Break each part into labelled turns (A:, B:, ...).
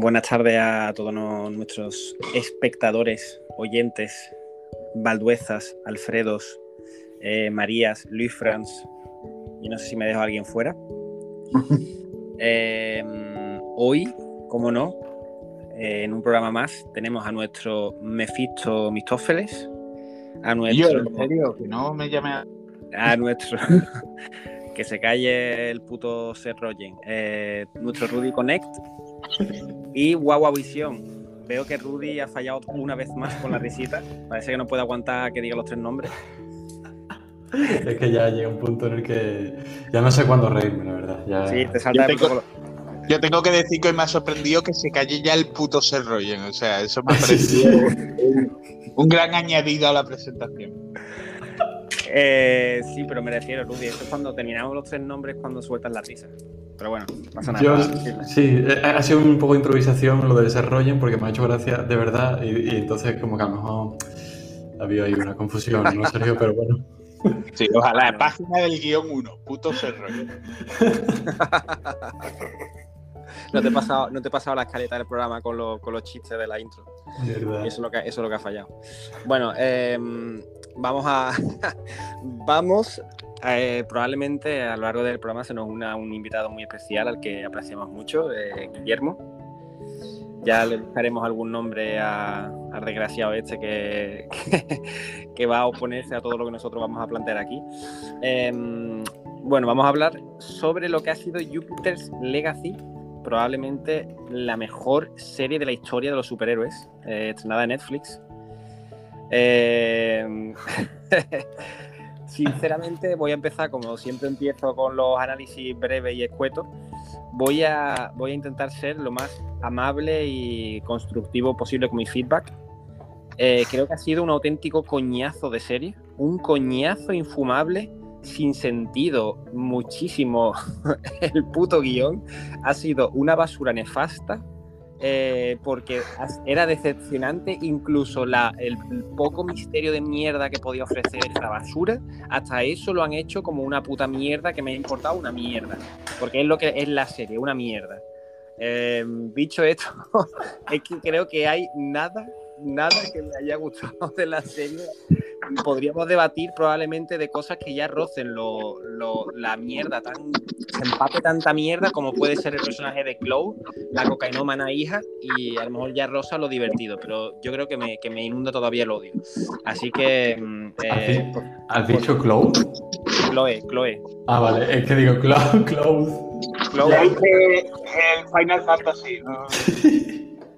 A: Buenas tardes a todos nuestros espectadores, oyentes, Valduezas, Alfredos, eh, Marías, Luis Franz, y no sé si me dejo a alguien fuera. Eh, hoy, como no, eh, en un programa más tenemos a nuestro Mefisto Mistófeles, a nuestro...
B: ¿en serio? Que no me llame a...
A: a nuestro... que se calle el puto Seth Rogen, nuestro Rudy Connect y Guagua Visión. Veo que Rudy ha fallado una vez más con la risita. Parece que no puede aguantar que diga los tres nombres.
C: Es que ya llega un punto en el que ya no sé cuándo reírme, la verdad.
A: Sí, te salta
B: yo, tengo, yo tengo que decir que hoy me ha sorprendido que se calle ya el puto Seth Rogen. O sea, eso me ha parecido un gran añadido a la presentación.
A: Eh, sí, pero me refiero, Rudy. Eso es cuando terminamos los tres nombres cuando sueltas la risa. Pero bueno, no pasa nada.
C: sí, eh, ha sido un poco de improvisación lo de desarrollen porque me ha hecho gracia de verdad y, entonces como que a lo mejor había ahí una confusión, ¿no, Sergio? Pero bueno.
B: Sí, ojalá, página del guion 1, puto desarrollo.
A: no te he pasado, no te he pasado la escaleta del programa con, con los chistes de la intro. Eso es, lo que, eso es lo que ha fallado. Bueno, em, vamos a. vamos. Eh, probablemente a lo largo del programa se nos una un invitado muy especial al que apreciamos mucho, eh, Guillermo. Ya le buscaremos algún nombre al desgraciado este que, que, va a oponerse a todo lo que nosotros vamos a plantear aquí. Em, bueno, vamos a hablar sobre lo que ha sido Jupiter's Legacy, probablemente la mejor serie de la historia de los superhéroes, eh, estrenada en Netflix. Eh, sinceramente, voy a empezar, como siempre empiezo con los análisis breves y escuetos, voy a, voy a intentar ser lo más amable y constructivo posible con mi feedback. Eh, creo que ha sido un auténtico coñazo de serie, un coñazo infumable sin sentido muchísimo el puto guion. Ha sido una basura nefasta. Eh, porque era decepcionante incluso el, poco misterio de mierda que podía ofrecer esta basura, hasta eso lo han hecho como una puta mierda que me ha importado una mierda, porque es lo que es la serie, una mierda. Eh, dicho esto, es que creo que hay nada, nada que me haya gustado de la serie podríamos debatir probablemente de cosas que ya rocen lo, la mierda, tan, se empate tanta mierda como puede ser el personaje de Chloe, la cocainómana hija, y a lo mejor ya rosa lo divertido, pero yo creo que me, que me inunda todavía el odio. Así que... Mm,
C: eh, ¿Has dicho Chloe?
A: Chloe, Chloe.
C: Ah, vale, es que digo Chloe, Chloe.
B: Chloe. el Final Fantasy, ¿no?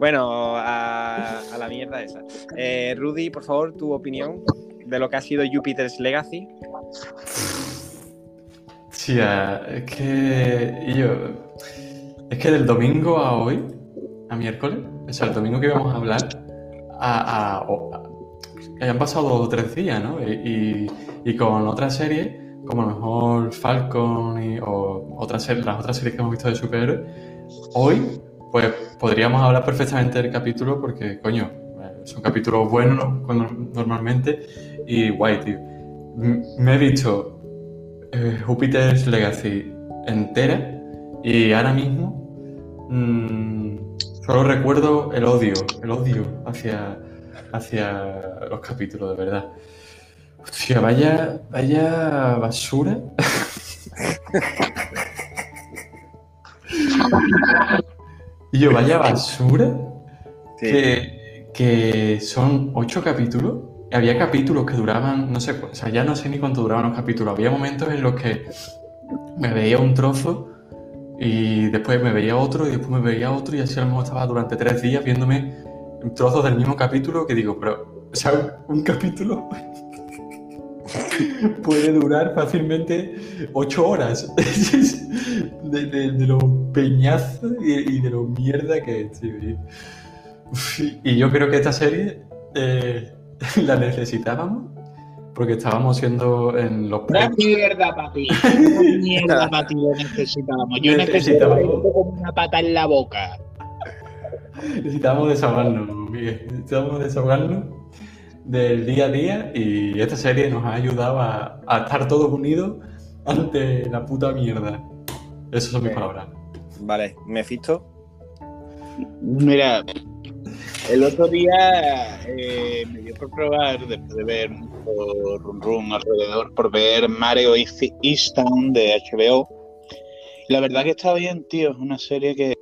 A: Bueno, a, la mierda esa. Eh, Rudy, por favor, tu opinión de lo que ha sido Jupiter's Legacy.
C: Sí, es que yo, es que del domingo a hoy, a miércoles, o sea, el domingo que íbamos a hablar, a, han pasado tres días, ¿no? Y, con otra serie, como a lo mejor Falcon y, o otras las otras series que hemos visto de superhéroes, hoy pues podríamos hablar perfectamente del capítulo porque, coño, son capítulos buenos normalmente y guay, tío. Me he visto eh, Jupiter's Legacy entera y ahora mismo mmm, solo recuerdo el odio, el odio hacia, hacia los capítulos, de verdad. Hostia, vaya, vaya basura. Y yo, vaya basura. Que, son ocho capítulos. Había capítulos que duraban, no sé, o sea, ya no sé ni cuánto duraban los capítulos. Había momentos en los que me veía un trozo y después me veía otro y después me veía otro y así a lo mejor estaba durante tres días viéndome trozos del mismo capítulo que digo, pero, o sea, un capítulo puede durar fácilmente ocho horas de, de, lo peñazo y, de lo mierda que es, Y yo creo que esta serie eh, la necesitábamos porque estábamos siendo en los
B: Una mierda, papi. Una mierda, papi, lo necesitábamos. Yo necesitaba como una pata en la boca.
C: Necesitábamos desahogarnos, Miguel. Necesitábamos desahogarnos del día a día y esta serie nos ha ayudado a, estar todos unidos ante la puta mierda. Esas son mis palabras.
A: Vale, Mephisto.
B: Mira, el otro día eh, me dio por probar, después de ver mucho rum rum alrededor, por ver Mario Easttown de HBO. La verdad que está bien, tío. Es una serie que.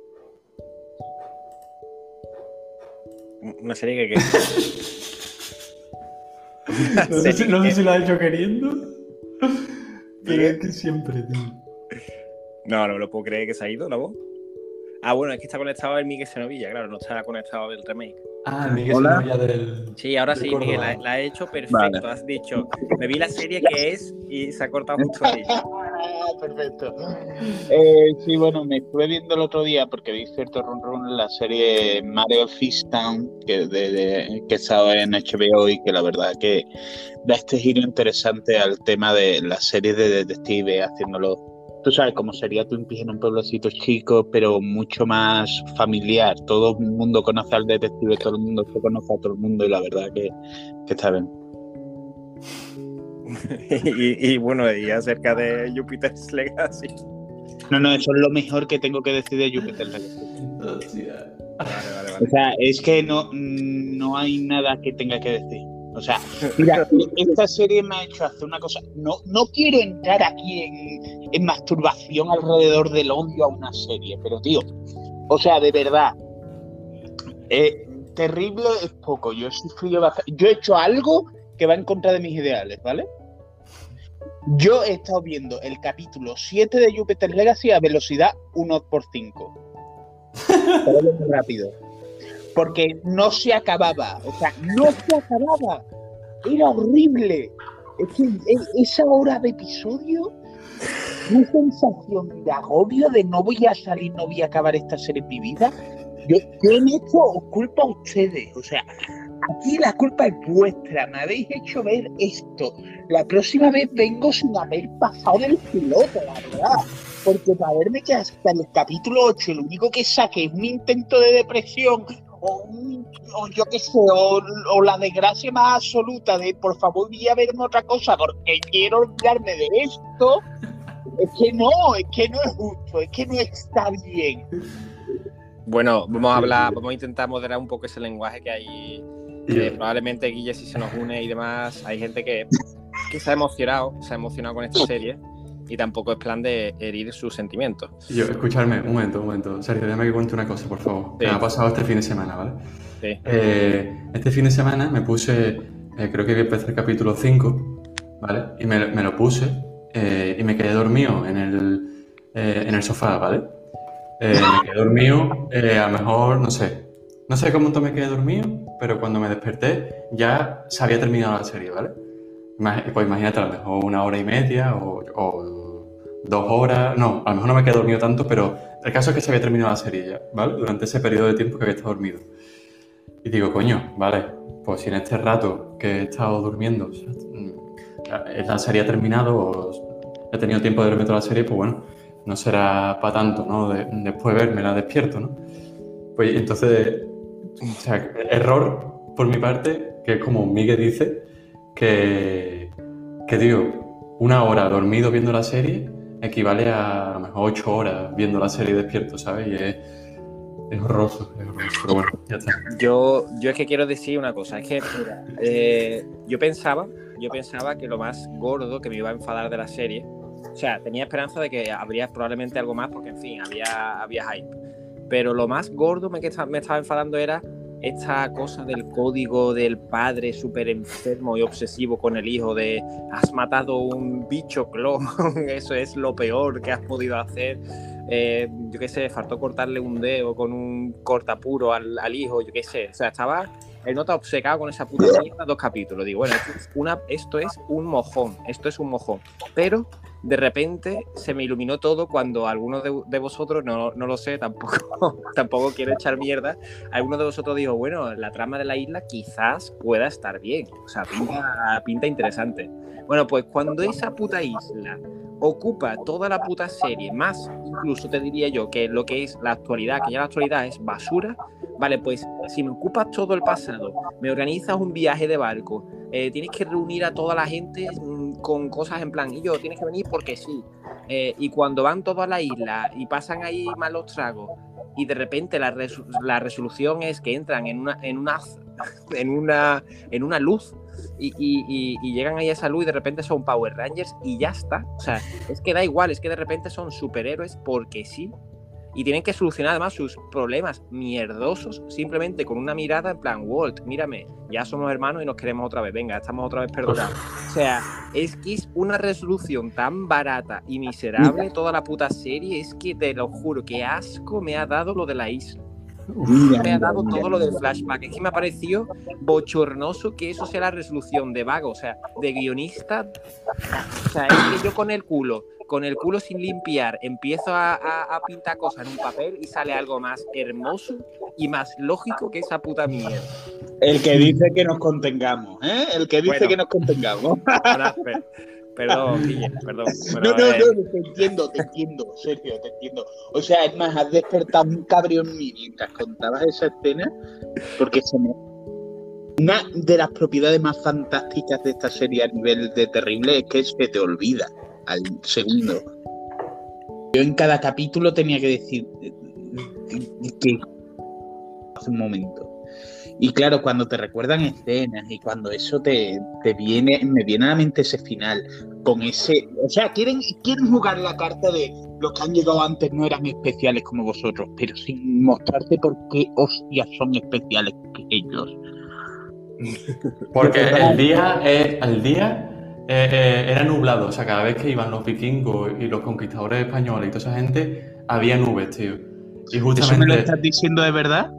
A: Una serie que.
C: no, sé si, no sé si lo ha hecho queriendo. Pero es que siempre, tío.
A: No, no me lo puedo creer que se ha ido la voz. Ah, bueno, es que está conectado el Miguel Senovilla, claro, no está conectado del remake.
C: Ah, el Miguel Senovilla del.
A: Sí, ahora sí, Miguel, la, la, ha hecho perfecto. Has dicho, me vi la serie que es y se ha cortado justo ahí.
B: perfecto. Eh, sí, bueno, me estuve viendo el otro día porque vi cierto run run en la serie Mario Town que, de, de, que estaba en HBO y que la verdad que da este giro interesante al tema de la serie de detective haciéndolo tú sabes cómo sería Twin Peaks en un pueblecito chico, pero mucho más familiar. Todo el mundo conoce al detective, todo el mundo se conoce a todo el mundo y la verdad que, que está bien.
A: y, bueno, y acerca de Jupiter's Legacy.
B: No, no, eso es lo mejor que tengo que decir de Jupiter's Legacy. Vale, vale, vale. O sea, es que no, no hay nada que tenga que decir. O sea, mira, esta serie me ha hecho hacer una cosa. No, no quiero entrar aquí en, masturbación alrededor del odio a una serie, pero tío, o sea, de verdad, eh, terrible es poco. Yo he sufrido Yo he hecho algo que va en contra de mis ideales, ¿vale? Yo he estado viendo el capítulo 7 de Jupiter Legacy a velocidad 1 por 5. rápido porque no se acababa, o sea, no se acababa, era horrible. Es que esa hora de episodio, una sensación de agobio de no voy a salir, no voy a acabar esta serie en mi vida. Yo, yo en esto os culpo a ustedes, o sea, aquí la culpa es vuestra, me habéis hecho ver esto. La próxima vez vengo sin haber pasado del piloto, la verdad. Porque para verme que hasta el capítulo 8 lo único que saque es un intento de depresión o, yo qué sé, o, la desgracia más absoluta de por favor voy a verme otra cosa porque quiero olvidarme de esto, es que no, es que no es justo, es que no está bien.
A: Bueno, vamos a hablar, vamos a intentar moderar un poco ese lenguaje que hay. probablemente Guille si se nos une y demás, hay gente que, que se ha emocionado, se ha emocionado con esta serie y tampoco es plan de herir sus sentimientos.
C: Yo, escucharme, un momento, un momento. Sergio, déjame que cuente una cosa, por favor. me ha pasado este fin de semana, ¿vale? Sí. Eh, este fin de semana me puse, eh, creo que empecé el capítulo 5, ¿vale? Y me, me lo puse eh, y me quedé dormido en el, en el sofá, ¿vale? me quedé dormido, a lo mejor, no sé, no sé cómo me quedé dormido, pero cuando me desperté ya se había terminado la serie, ¿vale? Pues imagínate, a lo mejor una hora y media o, dos horas. No, a lo mejor no me quedé dormido tanto, pero el caso es que se había terminado la serie ya, ¿vale? Durante ese periodo de tiempo que había estado dormido. Y digo, coño, vale, pues si en este rato que he estado durmiendo la serie ha terminado o he tenido tiempo de verme toda la serie, pues bueno, no será para tanto, ¿no? después de verme la despierto, ¿no? Pues entonces, o sea, error por mi parte, que es como Miguel dice, que, que digo, una hora dormido viendo la serie equivale a a lo mejor ocho horas viendo la serie despierto, ¿sabes? Y es, es horroroso, es horroroso, pero bueno, ya está.
A: Yo, yo es que quiero decir una cosa, es que eh, yo pensaba, yo pensaba que lo más gordo que me iba a enfadar de la serie, o sea, tenía esperanza de que habría probablemente algo más, porque en fin, había, había hype. Pero lo más gordo me, que me estaba enfadando era esta cosa del código del padre súper enfermo y obsesivo con el hijo de has matado un bicho clon, eso es lo peor que has podido hacer. Eh, yo qué sé, faltó cortarle un dedo con un cortapuro al, al hijo, yo qué sé. O sea, estaba el nota obcecado con esa puta mierda dos capítulos. Digo, bueno, esto es, esto es un mojón, esto es un mojón. Pero de repente se me iluminó todo cuando algunos de, vosotros, no, no, lo sé, tampoco, tampoco quiero echar mierda, alguno de vosotros dijo, bueno, la trama de la isla quizás pueda estar bien, o sea, pinta, pinta interesante. Bueno, pues cuando esa puta isla ocupa toda la puta serie, más incluso te diría yo que lo que es la actualidad, que ya la actualidad es basura, vale, pues si me ocupas todo el pasado, me organizas un viaje de barco, eh, tienes que reunir a toda la gente mm, con cosas en plan, y yo tienes que venir porque sí. Eh, y cuando van todos a la isla y pasan ahí malos tragos y de repente la, la resolución es que entran en una, en una, en una, en una luz y, y, llegan ahí a esa luz y de repente son Power Rangers y ya está. O sea, es que da igual, es que de repente son superhéroes porque sí y tienen que solucionar además sus problemas mierdosos simplemente con una mirada en plan, Walt, mírame, ya somos hermanos y nos queremos otra vez, venga, estamos otra vez perdonados. O sea, es que es una resolución tan barata y miserable toda la puta serie, es que te lo juro, que asco me ha dado lo de la isla. me ha dado todo lo del flashback. Es que me ha parecido bochornoso que eso sea la resolución de vago, o sea, de guionista. O sea, es que yo con el culo con el culo sin limpiar, empiezo a, pintar cosas en un papel y sale algo más hermoso y más lógico que esa puta mierda.
B: El que dice que nos contengamos, ¿eh? El que dice que nos contengamos.
A: Perdón, perdón.
B: no, no, no, te entiendo, te entiendo, Sergio, te entiendo. O sea, es más, has despertado un cabrón en mí mientras contabas esa escena, porque se me... Una de las propiedades más fantásticas de esta serie a nivel de terrible es que se te olvida al segundo. Yo en cada capítulo tenía que decir que hace un momento. Y claro, cuando te recuerdan escenas y cuando eso te, viene, me viene a la mente ese final, con ese, o sea, quieren, quieren jugar la carta de los que han llegado antes no eran especiales como vosotros, pero sin mostrarte por qué hostias son especiales que ellos.
C: Porque el día, eh, el día eh, eh, era nublado, o sea, cada vez que iban los vikingos y los conquistadores españoles y toda esa gente, había nubes, tío.
B: Y justamente... ¿Eso me lo estás diciendo de verdad?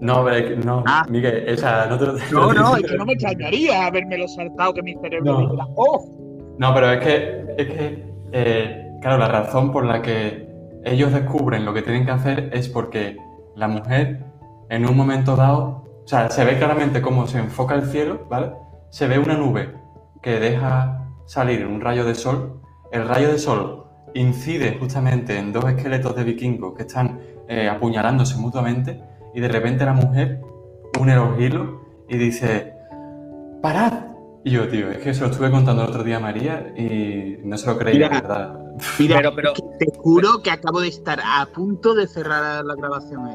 C: No, no, ah. Miguel, o sea, no te lo
B: No, no, es que no me extrañaría haberme saltado que mi cerebro no. ¡oh!
C: No, pero es que, es que eh, claro, la razón por la que ellos descubren lo que tienen que hacer es porque la mujer, en un momento dado, o sea, se ve claramente cómo se enfoca el cielo, ¿vale? Se ve una nube que deja salir un rayo de sol, el rayo de sol incide justamente en dos esqueletos de vikingos que están eh, apuñalándose mutuamente y de repente la mujer une los hilos y dice, ¡parad! Y yo, tío, es que se lo estuve contando el otro día a María y no se lo creía, ¿verdad?
B: Mira, pero, te juro que acabo de estar a punto de cerrar la grabación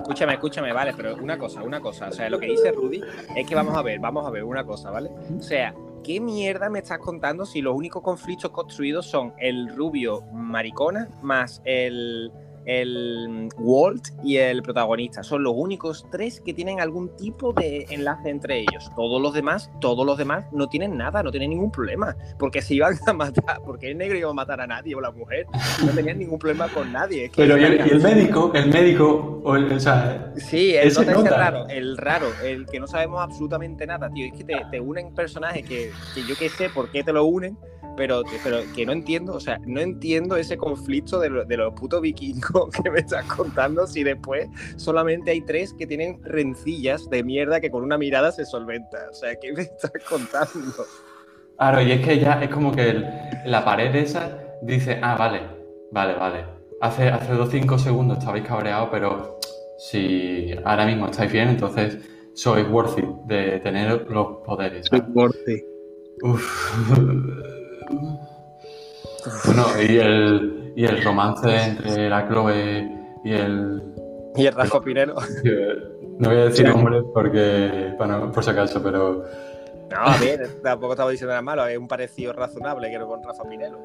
A: Escúchame, escúchame, vale, pero una cosa, una cosa. O sea, lo que dice Rudy es que vamos a ver, vamos a ver una cosa, ¿vale? O sea, ¿qué mierda me estás contando si los únicos conflictos construidos son el rubio maricona más el el Walt y el protagonista. Son los únicos tres que tienen algún tipo de enlace entre ellos. Todos los demás, todos los demás no tienen nada, no tienen ningún problema. Porque si iban a matar, porque el negro iba a matar a nadie o la mujer, no tenían ningún problema con nadie.
C: Pero y el, médico, el médico, o, el, sea,
A: Sí, el, el raro, el raro, el que no sabemos absolutamente nada, tío. Es que te, unen personajes que, que yo qué sé por qué te lo unen pero, pero que no entiendo, o sea, no entiendo ese conflicto de, los putos vikingos que me estás contando si después solamente hay tres que tienen rencillas de mierda que con una mirada se solventa. O sea, ¿qué me estás contando?
C: Claro, y es que ya es como que la pared esa dice, ah, vale, vale, vale. Hace, hace dos, cinco segundos estabais cabreados, pero si ahora mismo estáis bien, entonces sois worthy de tener los poderes.
B: Soy worthy.
C: Uf. Bueno, y el, y el romance entre la Chloe y el.
A: Y el Rafa Pinelo.
C: No voy a decir nombres porque, bueno, por si acaso, pero.
A: No, bien, tampoco estaba diciendo nada malo, es un parecido razonable que era con Rafa Pinelo.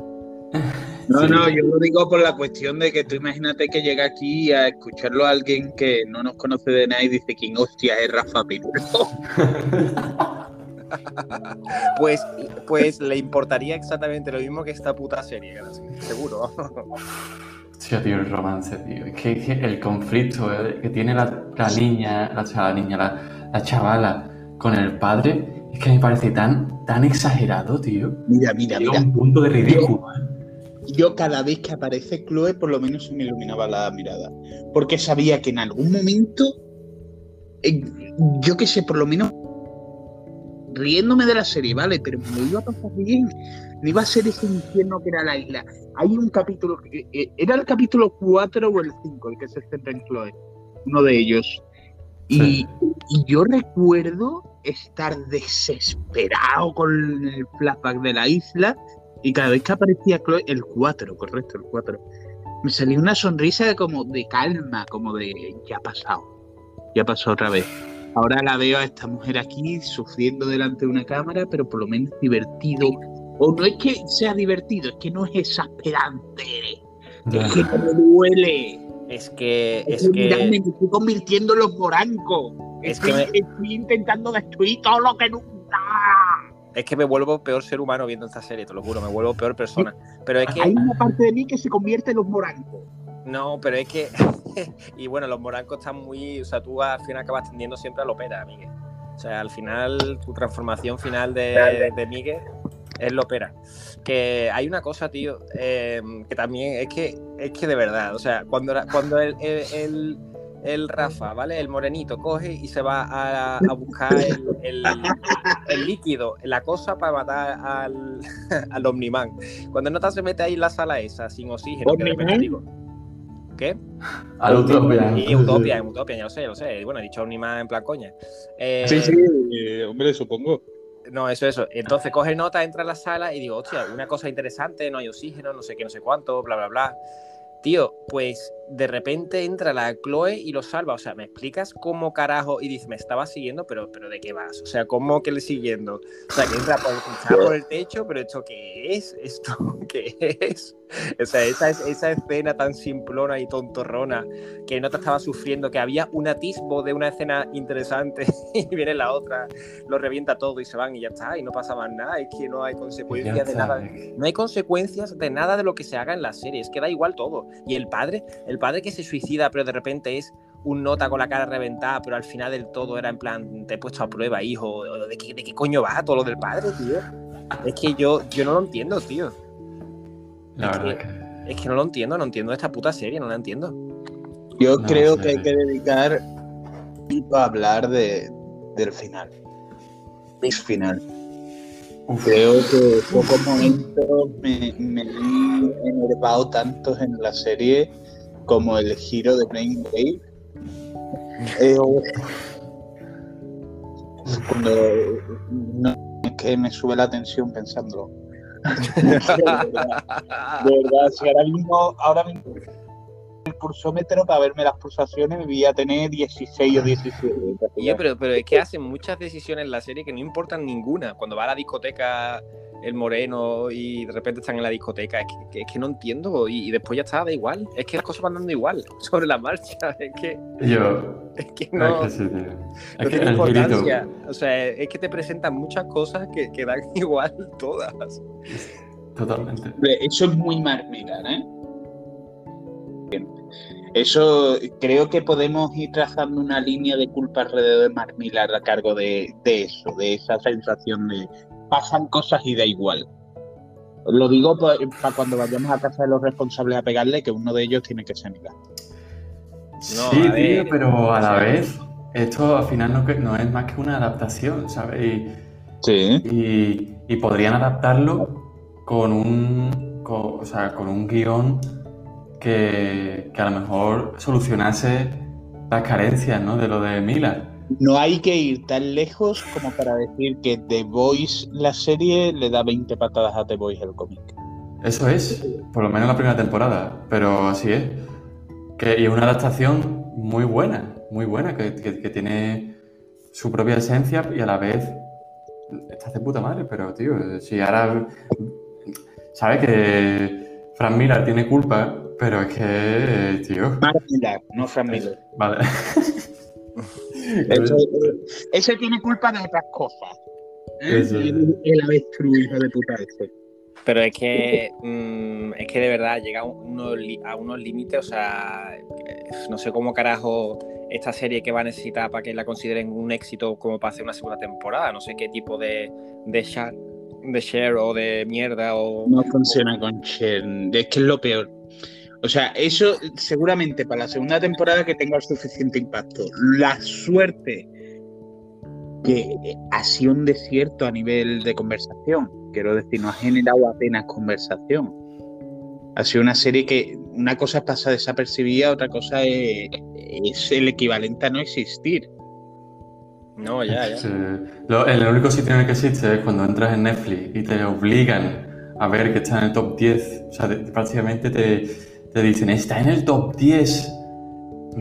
B: No, no, yo lo digo por la cuestión de que tú imagínate que llega aquí a escucharlo a alguien que no nos conoce de nada y dice quién hostia es Rafa Pinelo.
A: pues, pues le importaría exactamente lo mismo que esta puta serie, seguro.
C: Sí, tío, el romance, tío. Es que, el conflicto eh, que tiene la, niña, la, niña, la, chavala con el padre, es que me parece tan, tan exagerado, tío.
B: Mira, mira, mira.
C: un punto de ridículo, yo,
B: ¿eh? yo cada vez que aparece Chloe, por lo menos se me iluminaba la mirada. Porque sabía que en algún momento, eh, yo qué sé, por lo menos riéndome de la serie, ¿vale? Pero me iba a pasar bien. No iba a ser ese infierno que era la isla. Hay un capítulo, eh, eh, era el capítulo 4 o el 5, el que se centra en Chloe, uno de ellos. Y, yo recuerdo estar desesperado con el flashback de la isla y cada vez que aparecía Chloe, el 4, correcto, el 4. me salió una sonrisa como de calma, como de ya ha pasado, ya pasó otra vez. Ahora la veo a esta mujer aquí sufriendo delante de una cámara, pero por lo menos divertido. O no es que sea divertido, es que no es exasperante. Es que me duele.
A: Es que. Es, que...
B: me estoy convirtiendo en los morancos. Es que estoy intentando destruir todo lo que nunca.
A: Es que me vuelvo peor ser humano viendo esta serie, te lo juro, me vuelvo peor persona. Pero es que.
B: Hay una parte de mí que se convierte en los morancos.
A: No, pero es que. y bueno, los morancos están muy. O sea, tú al final acabas tendiendo siempre a Lopera, Miguel. O sea, al final, tu transformación final de, de, Miguel es Lopera. Que hay una cosa, tío, eh, que también es que, es que de verdad, o sea, cuando, cuando el, el, el, Rafa, ¿vale? El morenito coge y se va a, a buscar el, el, líquido, la cosa para matar al, al Omniman. Cuando Nota se mete ahí en la sala esa, sin oxígeno, que de repente digo ¿Qué?
C: A Utopia.
A: Sí, Utopia, en Utopia, ya lo sé, ya lo sé. Bueno, he dicho ni más en plan coña.
B: Eh, sí, sí, eh, hombre, supongo.
A: No, eso, eso. Entonces coge nota, entra a la sala y digo, hostia, una cosa interesante, no hay oxígeno, no sé qué, no sé cuánto, bla, bla, bla. Tío, pues de repente entra la Chloe y lo salva. O sea, ¿me explicas cómo carajo? Y dice, me estaba siguiendo, pero, pero ¿de qué vas? O sea, ¿cómo que le siguiendo? O sea, que entra por, por el techo, pero ¿esto qué es? ¿Esto qué es? O sea, esa, esa escena tan simplona y tontorrona que no te estaba sufriendo, que había un atisbo de una escena interesante y viene la otra, lo revienta todo y se van y ya está, y no pasa más nada, es que no hay consecuencias de nada. No hay consecuencias de nada de lo que se haga en la serie, es que da igual todo. Y el padre, el padre que se suicida, pero de repente es un nota con la cara reventada, pero al final del todo era en plan, te he puesto a prueba, hijo, ¿de qué, de qué coño va todo lo del padre, tío? Es que yo, yo no lo entiendo, tío.
C: La es verdad
A: que, Es que no lo entiendo, no entiendo esta puta serie, no la entiendo.
B: Yo creo que hay que dedicar a hablar de, del final. El final. Creo que pocos momentos me, me he enervado tanto en la serie como el giro de Brain Wave. Eh, cuando no, es que me sube la tensión pensándolo. de verdad, si ahora mismo, ahora mismo el pulsómetro para verme las pulsaciones me voy a tener 16 o 17.
A: pero, pero es que hacen muchas decisiones en la serie que no importan ninguna. Cuando va a la discoteca el moreno y de repente están en la discoteca. Es que, es que no entiendo y, después ya está, da igual. Es que las cosas van dando igual sobre la marcha. Es que.
C: Yo.
A: Es que no. Es que, no tiene importancia. O sea, es que te presentan muchas cosas que, que dan igual todas.
C: Totalmente.
B: Eso es muy marmita, ¿eh? Eso creo que podemos ir trazando una línea de culpa alrededor de Marmilar a cargo de, de, eso, de esa sensación de pasan cosas y da igual. Lo digo para cuando vayamos a casa de los responsables a pegarle, que uno de ellos tiene que ser Miguel.
C: sí, tío, pero a la vez, esto al final no, no, es más que una adaptación, ¿sabes? Y,
B: sí.
C: Y, podrían adaptarlo con un, con, o sea, con un guion que, que, a lo mejor solucionase las carencias ¿no? de lo de Mila
B: no hay que ir tan lejos como para decir que The Voice, la serie, le da 20 patadas a The Voice el cómic.
C: Eso es, por lo menos la primera temporada, pero así es. Que, y es una adaptación muy buena, muy buena, que, tiene su propia esencia y a la vez está de puta madre, pero tío, si ahora sabe que Frank Miller tiene culpa, pero es que, tío.
B: Mark Miller, no Frank Miller.
C: Vale.
B: ese tiene culpa de otras cosas. ¿eh? El, el avestruz, de puta ese.
A: Pero es que, mm, es que de verdad llega a unos, a unos límites, o sea, no sé cómo carajo esta serie que va a necesitar para que la consideren un éxito como para hacer una segunda temporada. No sé qué tipo de, de share, de share o de mierda o...
B: No funciona con share, es que es lo peor. O sea, eso seguramente para la segunda temporada que tenga suficiente impacto. La suerte que ha sido un desierto a nivel de conversación. Quiero decir, no ha generado apenas conversación. Ha sido una serie que una cosa pasa desapercibida, otra cosa es, el equivalente a no existir.
A: No, ya, ya.
C: el único sitio en el que existe es cuando entras en Netflix y te obligan a ver que está en el top 10. O sea, prácticamente te, te dicen, está en el top 10.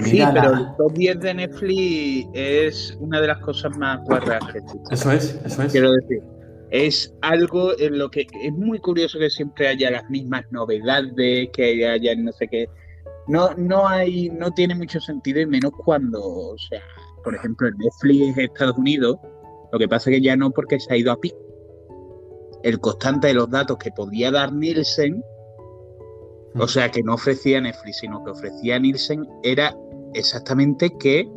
B: Sí, pero el top 10 de Netflix es una de las cosas más guarras que.
C: Eso es, eso es.
B: Quiero decir, es algo en lo que es muy curioso que siempre haya las mismas novedades, que haya no sé qué. No, no hay, no tiene mucho sentido y menos cuando, o sea, por ejemplo, en Netflix Estados Unidos, lo que pasa es que ya no porque se ha ido a pico. El constante de los datos que podía dar Nielsen, o sea, que no ofrecía Netflix, sino que ofrecía Nielsen, era exactamente que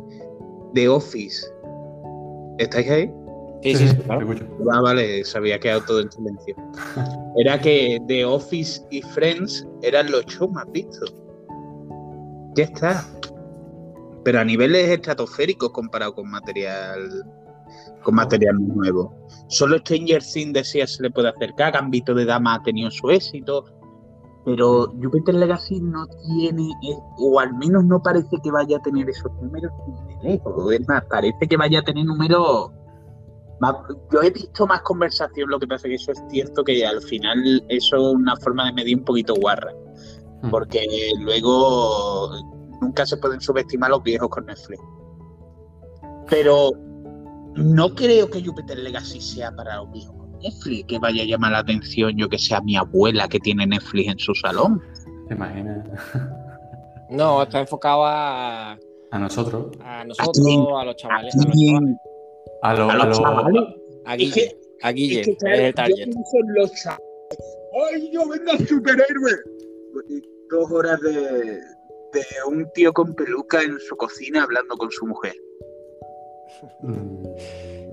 B: The Office. ¿Estáis ahí?
A: Sí, sí,
B: claro. Ah, vale, se había quedado todo en silencio. Era que The Office y Friends eran los shows más vistos. Ya está. Pero a niveles estratosféricos comparado con material con material nuevo. Solo Stranger Things decía se le puede acercar, Gambito de Dama ha tenido su éxito, pero Jupiter Legacy no tiene, o al menos no parece que vaya a tener esos números Es más, parece que vaya a tener números yo he visto más conversación, lo que pasa es que eso es cierto que al final eso es una forma de medir un poquito guarra. Hmm. Porque luego nunca se pueden subestimar los viejos con Netflix. Pero no creo que Jupiter Legacy sea para los viejos Netflix, que vaya a llamar la atención yo que sea mi abuela que tiene Netflix en su salón.
C: ¿Te imaginas?
A: No, está enfocado a...
C: A nosotros.
A: A nosotros, a, los chavales. A, los
C: chavales. A, lo, a, los chavales.
A: A Guille. a Guille. Es, el target.
B: los chavales. ¡Ay, yo vengo superhéroe! Dos horas de, de un tío con peluca en su cocina hablando con su mujer.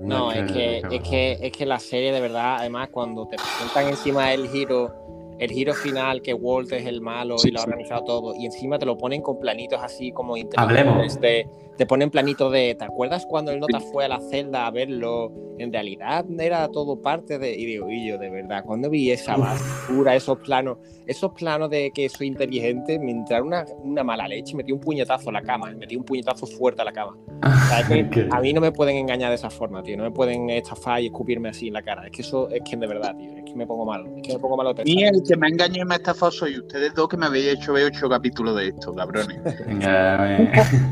A: No, es que, es que, es que la serie de verdad, además, cuando te presentan encima el giro el giro final que Walt es el malo y lo ha organizado todo y encima te lo ponen con planitos así como
C: Hablemos.
A: De, te ponen planitos de ¿te acuerdas cuando el nota fue a la celda a verlo? En realidad era todo parte de y digo, y yo de verdad, cuando vi esa basura, esos planos, esos planos de que soy inteligente, me entraron una, una mala leche, metí un puñetazo a la cama, metí un puñetazo fuerte a la cama. a mí no me pueden engañar de esa forma, tío, no me pueden estafar y escupirme así en la cara. Es que eso es que de verdad, tío, es que me pongo malo, es que me pongo malo
B: Y el que me ha engañado y me ha estafado soy ustedes dos que me habéis hecho ver ocho capítulos de esto, cabrones.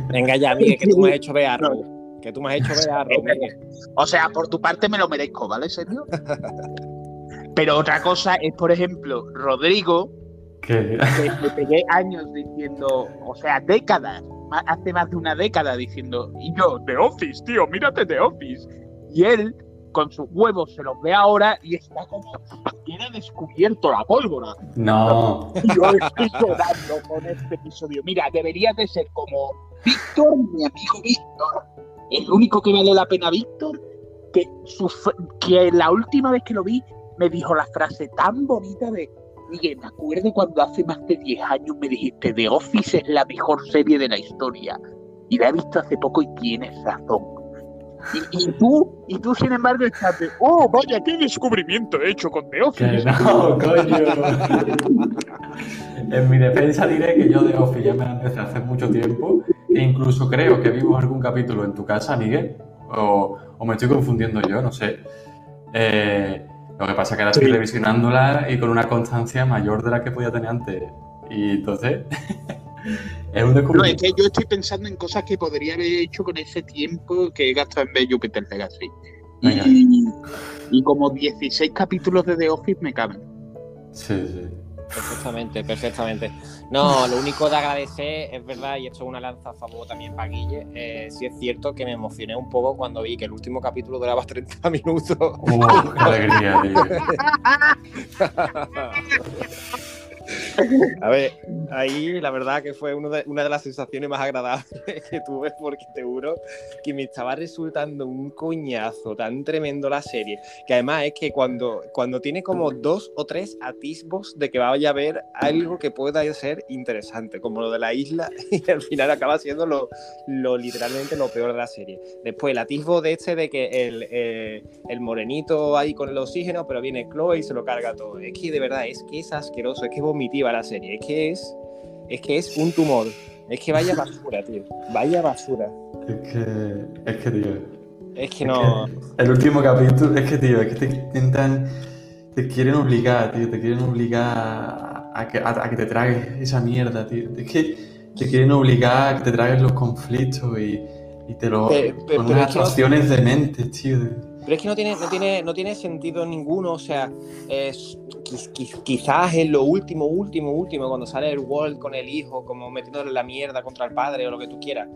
A: Venga, ya, Que tú me has hecho ver algo. Que tú me has hecho ver algo,
B: O sea, por tu parte me lo merezco, ¿vale, serio? Pero otra cosa es, por ejemplo, Rodrigo,
C: que
B: me pegué años diciendo, o sea, décadas, hace más de una década diciendo, y yo, The Office, tío, mírate The Office. Y él, con sus huevos, se los ve ahora y está como, tiene descubierto la pólvora.
C: No.
B: Yo estoy llorando con este episodio. Mira, debería de ser como Víctor, mi amigo Víctor, el único que vale la pena Víctor, que, que la última vez que lo vi me dijo la frase tan bonita de Miguel, me acuerdo cuando hace más de 10 años me dijiste The Office es la mejor serie de la historia. Y la he visto hace poco y tienes razón. Y, tú, y tú, sin embargo, estás de, oh, vaya, qué descubrimiento he hecho con The Office.
C: no, coño. en mi defensa diré que yo The Office ya me la empecé hace mucho tiempo e incluso creo que vimos algún capítulo en tu casa, Miguel, o, o me estoy confundiendo yo, no sé. Eh, lo que pasa es que ahora estoy revisionándola y con una constancia mayor de la que podía tener antes. Y entonces, es un descubrimiento. No,
B: es que yo estoy pensando en cosas que podría haber hecho con ese tiempo que he gastado en ver Jupiter Legacy. Y, y, como 16 capítulos de The Office me caben.
C: Sí, sí.
A: Perfectamente, perfectamente. No, lo único de agradecer, es verdad, y esto es una lanza a favor también para Guille, eh, sí es cierto que me emocioné un poco cuando vi que el último capítulo duraba 30 minutos.
C: ¡Oh, qué alegría, tío!
A: A ver, ahí la verdad que fue una de las sensaciones más agradables que tuve porque te juro que me estaba resultando un coñazo tan tremendo la serie, que además es que cuando, cuando tiene como dos o tres atisbos de que vaya a haber algo que pueda ser interesante, como lo de la isla, y al final acaba siendo lo, lo literalmente lo peor de la serie. Después el atisbo de este de que el, eh, el morenito ahí con el oxígeno, pero viene Chloe y se lo carga todo. Es que de verdad es que es asqueroso, es que la serie. Es que es, es que es un tumor. Es que vaya basura, tío. Vaya basura.
C: Es que, es que, tío.
A: Es que no.
C: el último capítulo, es que, tío, es que te intentan. Te quieren obligar, tío. Te quieren obligar a, que, a, que, te tragues esa mierda, tío. Es que te quieren obligar a que te tragues los conflictos y, y te lo. con unas atracciones de mente, tío.
A: Pero es que no tiene, no tiene, no tiene sentido ninguno, o sea, es, quizás es lo último, último, último, cuando sale el World con el hijo, como metiéndole la mierda contra el padre o lo que tú quieras.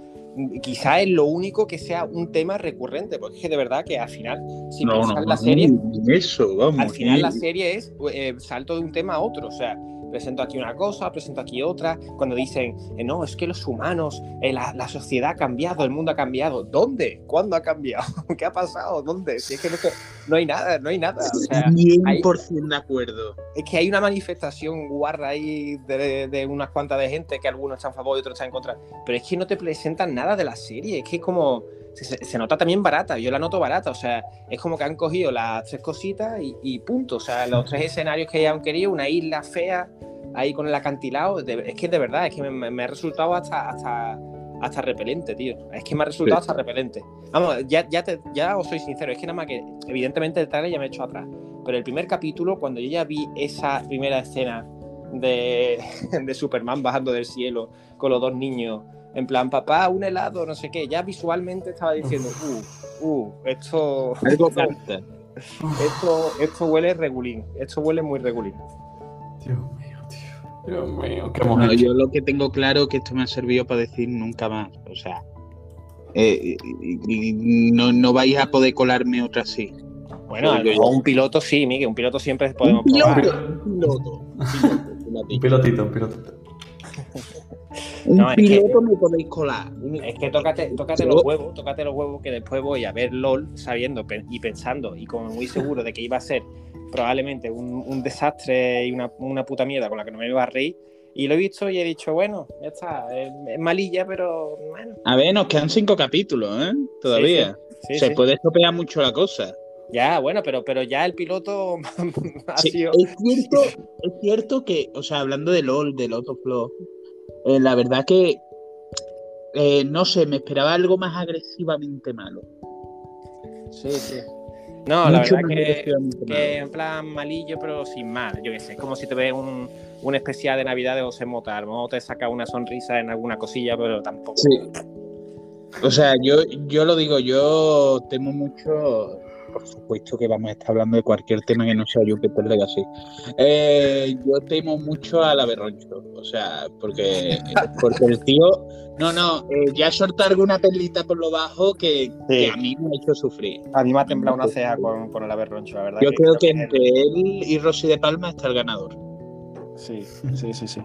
A: Quizás es lo único que sea un tema recurrente, porque es que de verdad que al final, si no, la serie,
B: eso, vamos,
A: al final la serie es eh, salto de un tema a otro, o sea, presento aquí una cosa, presento aquí otra, cuando dicen, eh, no, es que los humanos, eh, la, sociedad ha cambiado, el mundo ha cambiado, ¿dónde? ¿Cuándo ha cambiado? ¿Qué ha pasado? ¿Dónde? Si es que no, hay nada, no hay nada. O sea,
B: 100% de acuerdo.
A: Es que hay una manifestación guarra ahí de, unas cuantas de gente que algunos están a favor y otros están en contra, pero es que no te presentan nada de la serie, es que es como... Se, nota también barata, yo la noto barata, o sea, es como que han cogido las tres cositas y, y punto, o sea, los tres escenarios que hayan querido, una isla fea, ahí con el acantilado, es que de verdad, es que me, ha resultado hasta, hasta, hasta repelente, tío. Es que me ha resultado hasta repelente. Vamos, ya, ya, te, ya os soy sincero, es que nada más que, evidentemente el trailer ya me he hecho atrás, pero el primer capítulo, cuando yo ya vi esa primera escena de, de Superman bajando del cielo con los dos niños, en plan, papá, un helado, no sé qué, ya visualmente estaba diciendo, uh, uh, esto... esto, esto huele regulín, esto huele muy regulín.
C: Dios Dios mío, qué
B: Yo lo que tengo claro es que esto me ha servido para decir nunca más. O sea, eh, no, no vais a poder colarme otra así.
A: Bueno, un piloto sí, Miguel, un piloto siempre podemos un piloto, Un piloto,
C: un pilotito, un pilotito.
B: Un piloto me podéis colar.
A: Es que tócate, tócate los huevos, tócate los huevos que después voy a ver LOL sabiendo y pensando y como muy seguro de que iba a ser probablemente un, desastre y una, puta mierda con la que no me iba a reír. Y lo he visto y he dicho, bueno, ya está, es, malilla, pero bueno.
B: A ver, nos quedan cinco capítulos, ¿eh? Todavía. Se puede estropear mucho la cosa.
A: Ya, bueno, pero, pero ya el piloto ha sido...
B: Es cierto, es cierto que, o sea, hablando de LOL, del Autoflow, eh, la verdad que, eh, no sé, me esperaba algo más agresivamente malo.
A: Sí, sí. No, la verdad que, que, en plan malillo, pero sin más. Yo qué sé, es como si te ves un, un especial de Navidad de José Mota. A te saca una sonrisa en alguna cosilla, pero tampoco. Sí.
B: O sea, yo, yo lo digo, yo temo mucho por supuesto que vamos a estar hablando de cualquier tema que no sea Jupiter Legacy. Eh, yo temo mucho a la Berroncho, o sea, porque, porque el tío, no, no, eh, ya soltó alguna perlita por lo bajo que, a mí me ha hecho sufrir.
A: A mí me ha temblado una ceja con, con el Aberroncho, la verdad.
B: Yo creo que, entre él y Rosy de Palma está el ganador.
A: Sí, sí, sí, sí.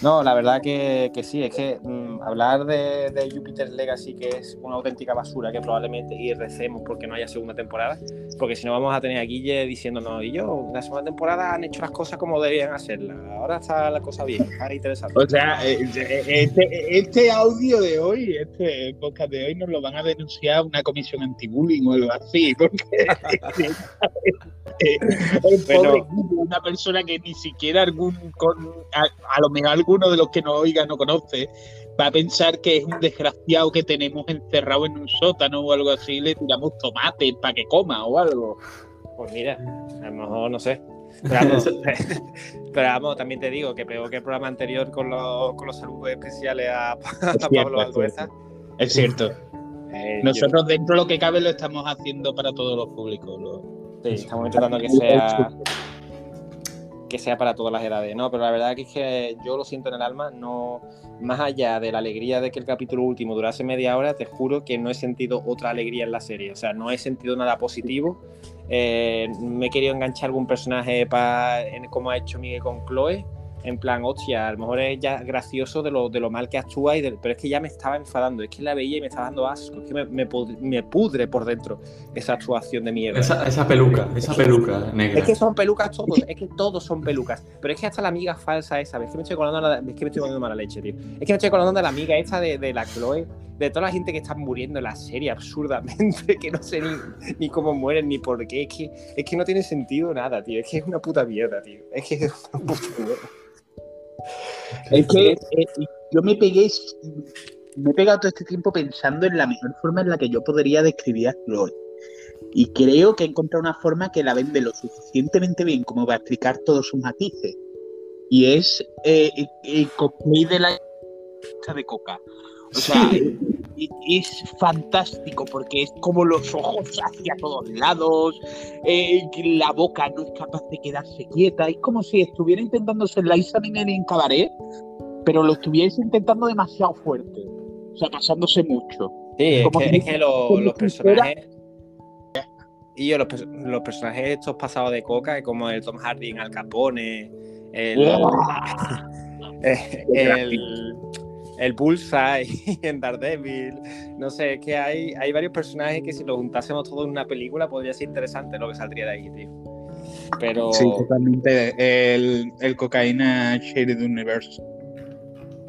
A: No, la verdad que, que sí, es que mm, hablar de, de, Jupiter Legacy, que es una auténtica basura, que probablemente y recemos porque no haya segunda temporada, porque si no vamos a tener a Guille diciéndonos, y yo, la segunda temporada han hecho las cosas como debían hacerlas, ahora está la cosa bien, está interesante.
B: O sea, eh, eh, este, este audio de hoy, este podcast de hoy, nos lo van a denunciar una comisión anti-bullying o algo así, porque pobre, una persona que ni siquiera algún, a, a lo mejor alguno de los que nos oiga no conoce, va a pensar que es un desgraciado que tenemos encerrado en un sótano o algo así, le tiramos tomate para que coma o algo.
A: Pues mira, a lo mejor no sé. Pero vamos, también te digo que peor que el programa anterior con los, con los saludos especiales a, Pablo Aldueza.
B: Es cierto. Eh, Nosotros dentro de lo que cabe lo estamos haciendo para todos los públicos.
A: Sí, estamos intentando que sea que sea para todas las edades, ¿no? Pero la verdad que es que yo lo siento en el alma, no, más allá de la alegría de que el capítulo último durase media hora, te juro que no he sentido otra alegría en la serie, o sea, no he sentido nada positivo. Eh, me he querido enganchar algún personaje para, como ha hecho Miguel con Chloe, en plan, hostia, a lo mejor es ya gracioso de lo, de lo mal que actúa, y pero es que ya me estaba enfadando, es que la veía y me estaba dando asco, es que me, me, pudre por dentro esa actuación de mierda.
C: Esa, peluca, esa peluca negra.
A: Es que son pelucas todos, es que todos son pelucas, pero es que hasta la amiga falsa esa, es que me estoy acordando, es que me estoy mala leche, tío. Es que me estoy acordando de la amiga esta de, de la Chloe, de toda la gente que está muriendo en la serie absurdamente, que no sé ni, ni cómo mueren ni por qué, es que, es que no tiene sentido nada, tío, es que es una puta mierda, tío, es que es una puta mierda.
B: Es que eh, yo me pegué, me he pegado todo este tiempo pensando en la mejor forma en la que yo podría describir a Chloe. Y creo que he encontrado una forma que la vende lo suficientemente bien como para explicar todos sus matices. y es eh, el cosplay de la de coca. O sea, es fantástico porque es como los ojos hacia todos lados, eh, la boca no es capaz de quedarse quieta, es como si estuviera intentando ser Liza Minnelli en cabaret, pero lo estuviese intentando demasiado fuerte, o sea, pasándose mucho.
A: Sí, es que, los personajes... Y yo, los, personajes estos pasados de coca, como el Tom Hardy en Al Capone, el, el, el Bullseye en Daredevil. No sé, es que hay, hay varios personajes que si los juntásemos todos en una película podría ser interesante lo que saldría de ahí, tío. Pero...
B: Sí, totalmente. El, el cocaína Shaded Universe.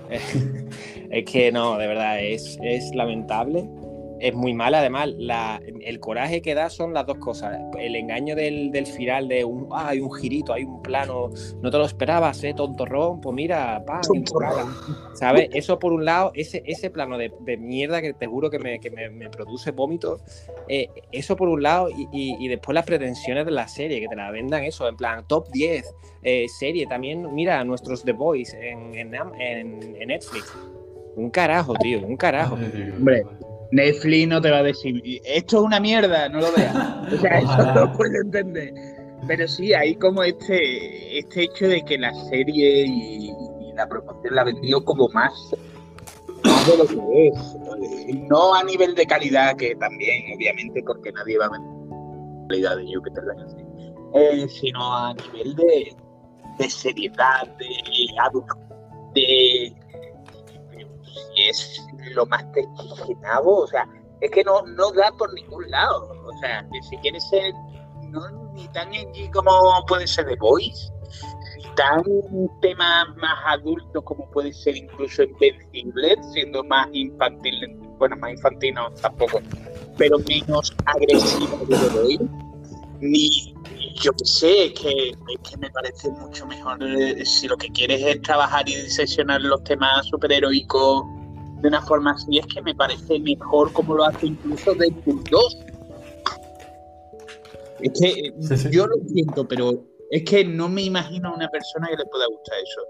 A: es que no, de verdad, es, es lamentable es muy mala. Además, el coraje que da son las dos cosas. El engaño del, final de un, ah, hay un girito, hay un plano, no te lo esperabas, ¿eh? Tontorrón, pues mira, pa, ¿sabes? Eso por un lado, ese, ese plano de, mierda que te juro que me, produce vómitos, eh, eso por un lado, y, después las pretensiones de la serie, que te la vendan eso, en plan top 10, eh, serie también, mira, nuestros The Boys en, en Netflix. Un carajo, tío, un carajo.
B: Hombre, Netflix no te va a decir, esto es una mierda, no lo veas. O sea, eso no puedo entender. Pero sí, hay como este, este hecho de que la serie y, la promoción la vendió como más, de lo que es. No a nivel de calidad, que también, obviamente, porque nadie va a vender calidad de Jupiter eh, sino a nivel de, de seriedad, de, de, si es lo más techigenado, o sea, es que no, no da por ningún lado. O sea, si quieres ser no, ni tan edgy como puede ser The Voice, ni tan tema más adulto como puede ser incluso Invencible, siendo más infantil, bueno, más infantil no, tampoco, pero menos agresivo que The Voice, ni yo qué sé, que, es que me parece mucho mejor eh, si lo que quieres es trabajar y diseccionar los temas superheroicos de una forma así, es que me parece mejor como lo hace incluso Deadpool 2. Es que eh, yo lo siento, pero es que no me imagino a una persona que le pueda gustar eso.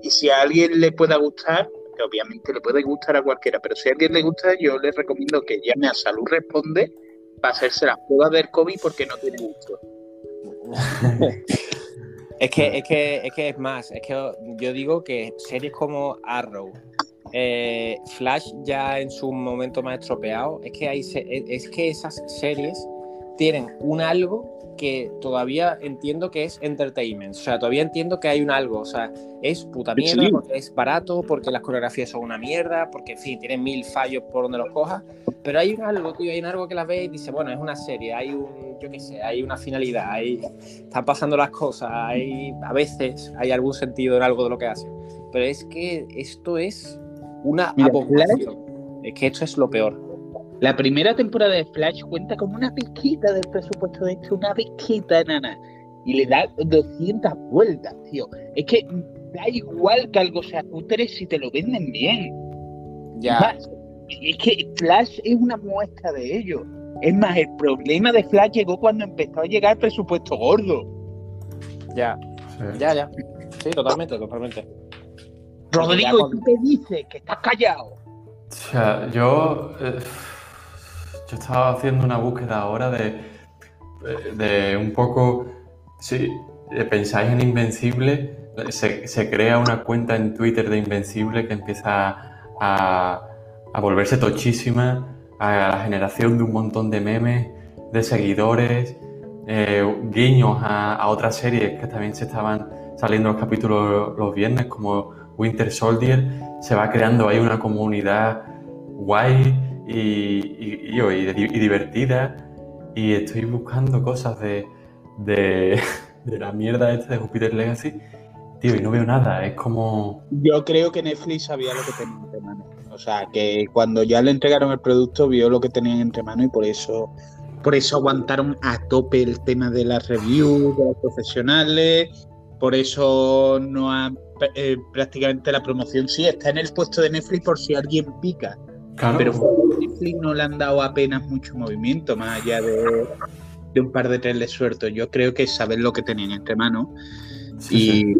B: Y si a alguien le pueda gustar, que obviamente le puede gustar a cualquiera, pero si a alguien le gusta, yo le recomiendo que llame a Salud Responde para hacerse la prueba del COVID porque no tiene gusto.
A: es, que, es, que, es que es más, es que yo digo que series como Arrow, eh, Flash ya en su momento más estropeado, es que, hay, es que esas series tienen un algo que todavía entiendo que es entertainment. O sea, todavía entiendo que hay un algo. O sea, es puta mierda porque es barato, porque las coreografías son una mierda, porque, en fin, tienen mil fallos por donde los cojas. Pero hay un algo, tío, hay un algo que las ve y dice, bueno, es una serie, hay un, yo qué sé, hay una finalidad, hay, están pasando las cosas, hay, a veces hay algún sentido en algo de lo que hacen. Pero es que esto es una Es que esto es lo peor.
B: La primera temporada de Flash cuenta con una pizquita del presupuesto de esto, una pizquita, nana. Y le da 200 vueltas, tío. Es que da igual que algo sea cutre si te lo venden bien.
A: Ya.
B: Es que Flash es una muestra de ello. Es más, el problema de Flash llegó cuando empezó a llegar el presupuesto gordo.
A: Ya, ya, ya. Sí, totalmente, totalmente.
B: Rodrigo, ¿y tú qué dices? Que estás callado.
C: O sea, yo. Eh, yo estaba haciendo una búsqueda ahora de. de un poco. Si pensáis en Invencible, se, crea una cuenta en Twitter de Invencible que empieza a, a volverse tochísima, a la generación de un montón de memes, de seguidores, eh, guiños a, a, otras series que también se estaban saliendo los capítulos los viernes, como Winter Soldier, se va creando ahí una comunidad guay y, y, divertida. Y estoy buscando cosas de, de, la mierda esta de Jupiter Legacy, tío, y no veo nada. Es como.
B: Yo creo que Netflix sabía lo que tenía entre manos. O sea, que cuando ya le entregaron el producto, vio lo que tenían entre manos y por eso. Por eso aguantaron a tope el tema de las reviews, de los profesionales, por eso no ha eh, prácticamente la promoción sí está en el puesto de Netflix por si alguien pica. Pero Netflix no le han dado apenas mucho movimiento, más allá de, un par de trailers sueltos. Yo creo que saben lo que tenían entre manos. y,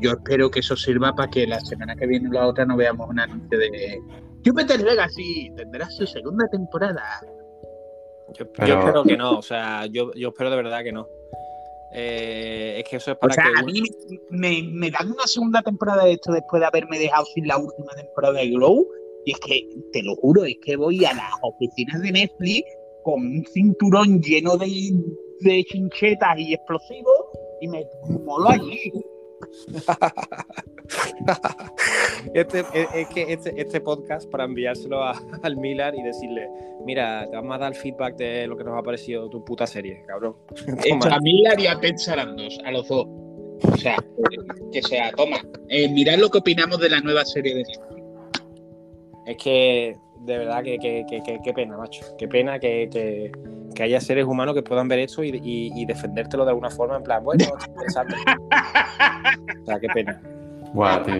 B: yo espero que eso sirva para que la semana que viene o la otra no veamos un anuncio de Jupiter Legacy tendrá su segunda temporada.
A: Yo, espero que no, o sea, yo, espero de verdad que no. Eh, es que eso es para
B: o sea, A mí me, dan una segunda temporada de esto después de haberme dejado sin la última temporada de Glow. Y es que, te lo juro, es que voy a las oficinas de Netflix con un cinturón lleno de, de chinchetas y explosivos y me molo allí.
A: este, es, que este, este, podcast para enviárselo al Milan y decirle, mira, te vamos a dar feedback de lo que nos ha parecido tu puta serie, cabrón.
B: a Milan y a Ted Sarandos, a los dos. O sea, que sea, toma, eh, mirad lo que opinamos de la nueva serie de
A: Es que, de verdad, que, que, pena, macho. Qué pena que, que haya seres humanos que puedan ver eso y, defendértelo de alguna forma, en plan, bueno, es interesante. o sea, qué pena.
C: Guau, tío.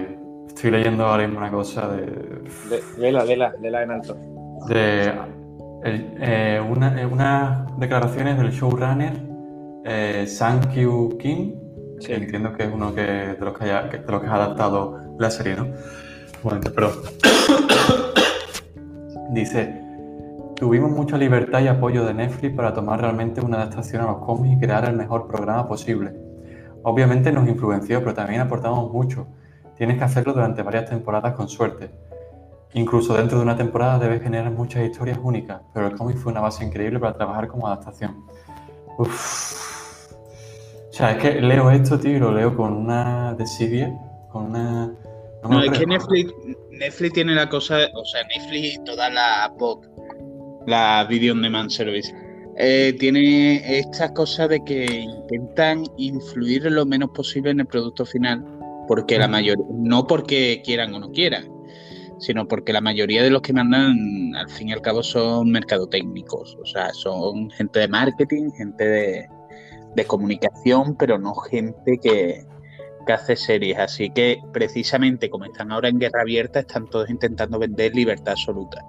C: Estoy leyendo ahora mismo una cosa de.
A: de lela, lela, lela en alto.
C: De eh, una, eh, unas declaraciones del showrunner eh, Sankyu Kim, que entiendo que es uno que, de, los que haya, de los que ha adaptado la serie, ¿no? Bueno, pero. Dice. Tuvimos mucha libertad y apoyo de Netflix para tomar realmente una adaptación a los cómics y crear el mejor programa posible. Obviamente nos influenció, pero también aportamos mucho. Tienes que hacerlo durante varias temporadas con suerte. Incluso dentro de una temporada debes generar muchas historias únicas, pero el cómic fue una base increíble para trabajar como adaptación. Uf. O sea, es que leo esto, tío, y lo leo con una desidia, con una...
B: No, es que Netflix, Netflix tiene la cosa, o sea, Netflix y toda la POC la Video on Demand Service. Eh, tiene estas cosas de que intentan influir lo menos posible en el producto final, porque la mayoría, no porque quieran o no quieran, sino porque la mayoría de los que mandan, al fin y al cabo, son mercadotécnicos, o sea, son gente de marketing, gente de, comunicación, pero no gente que, que hace series. Así que precisamente como están ahora en guerra abierta, están todos intentando vender libertad absoluta.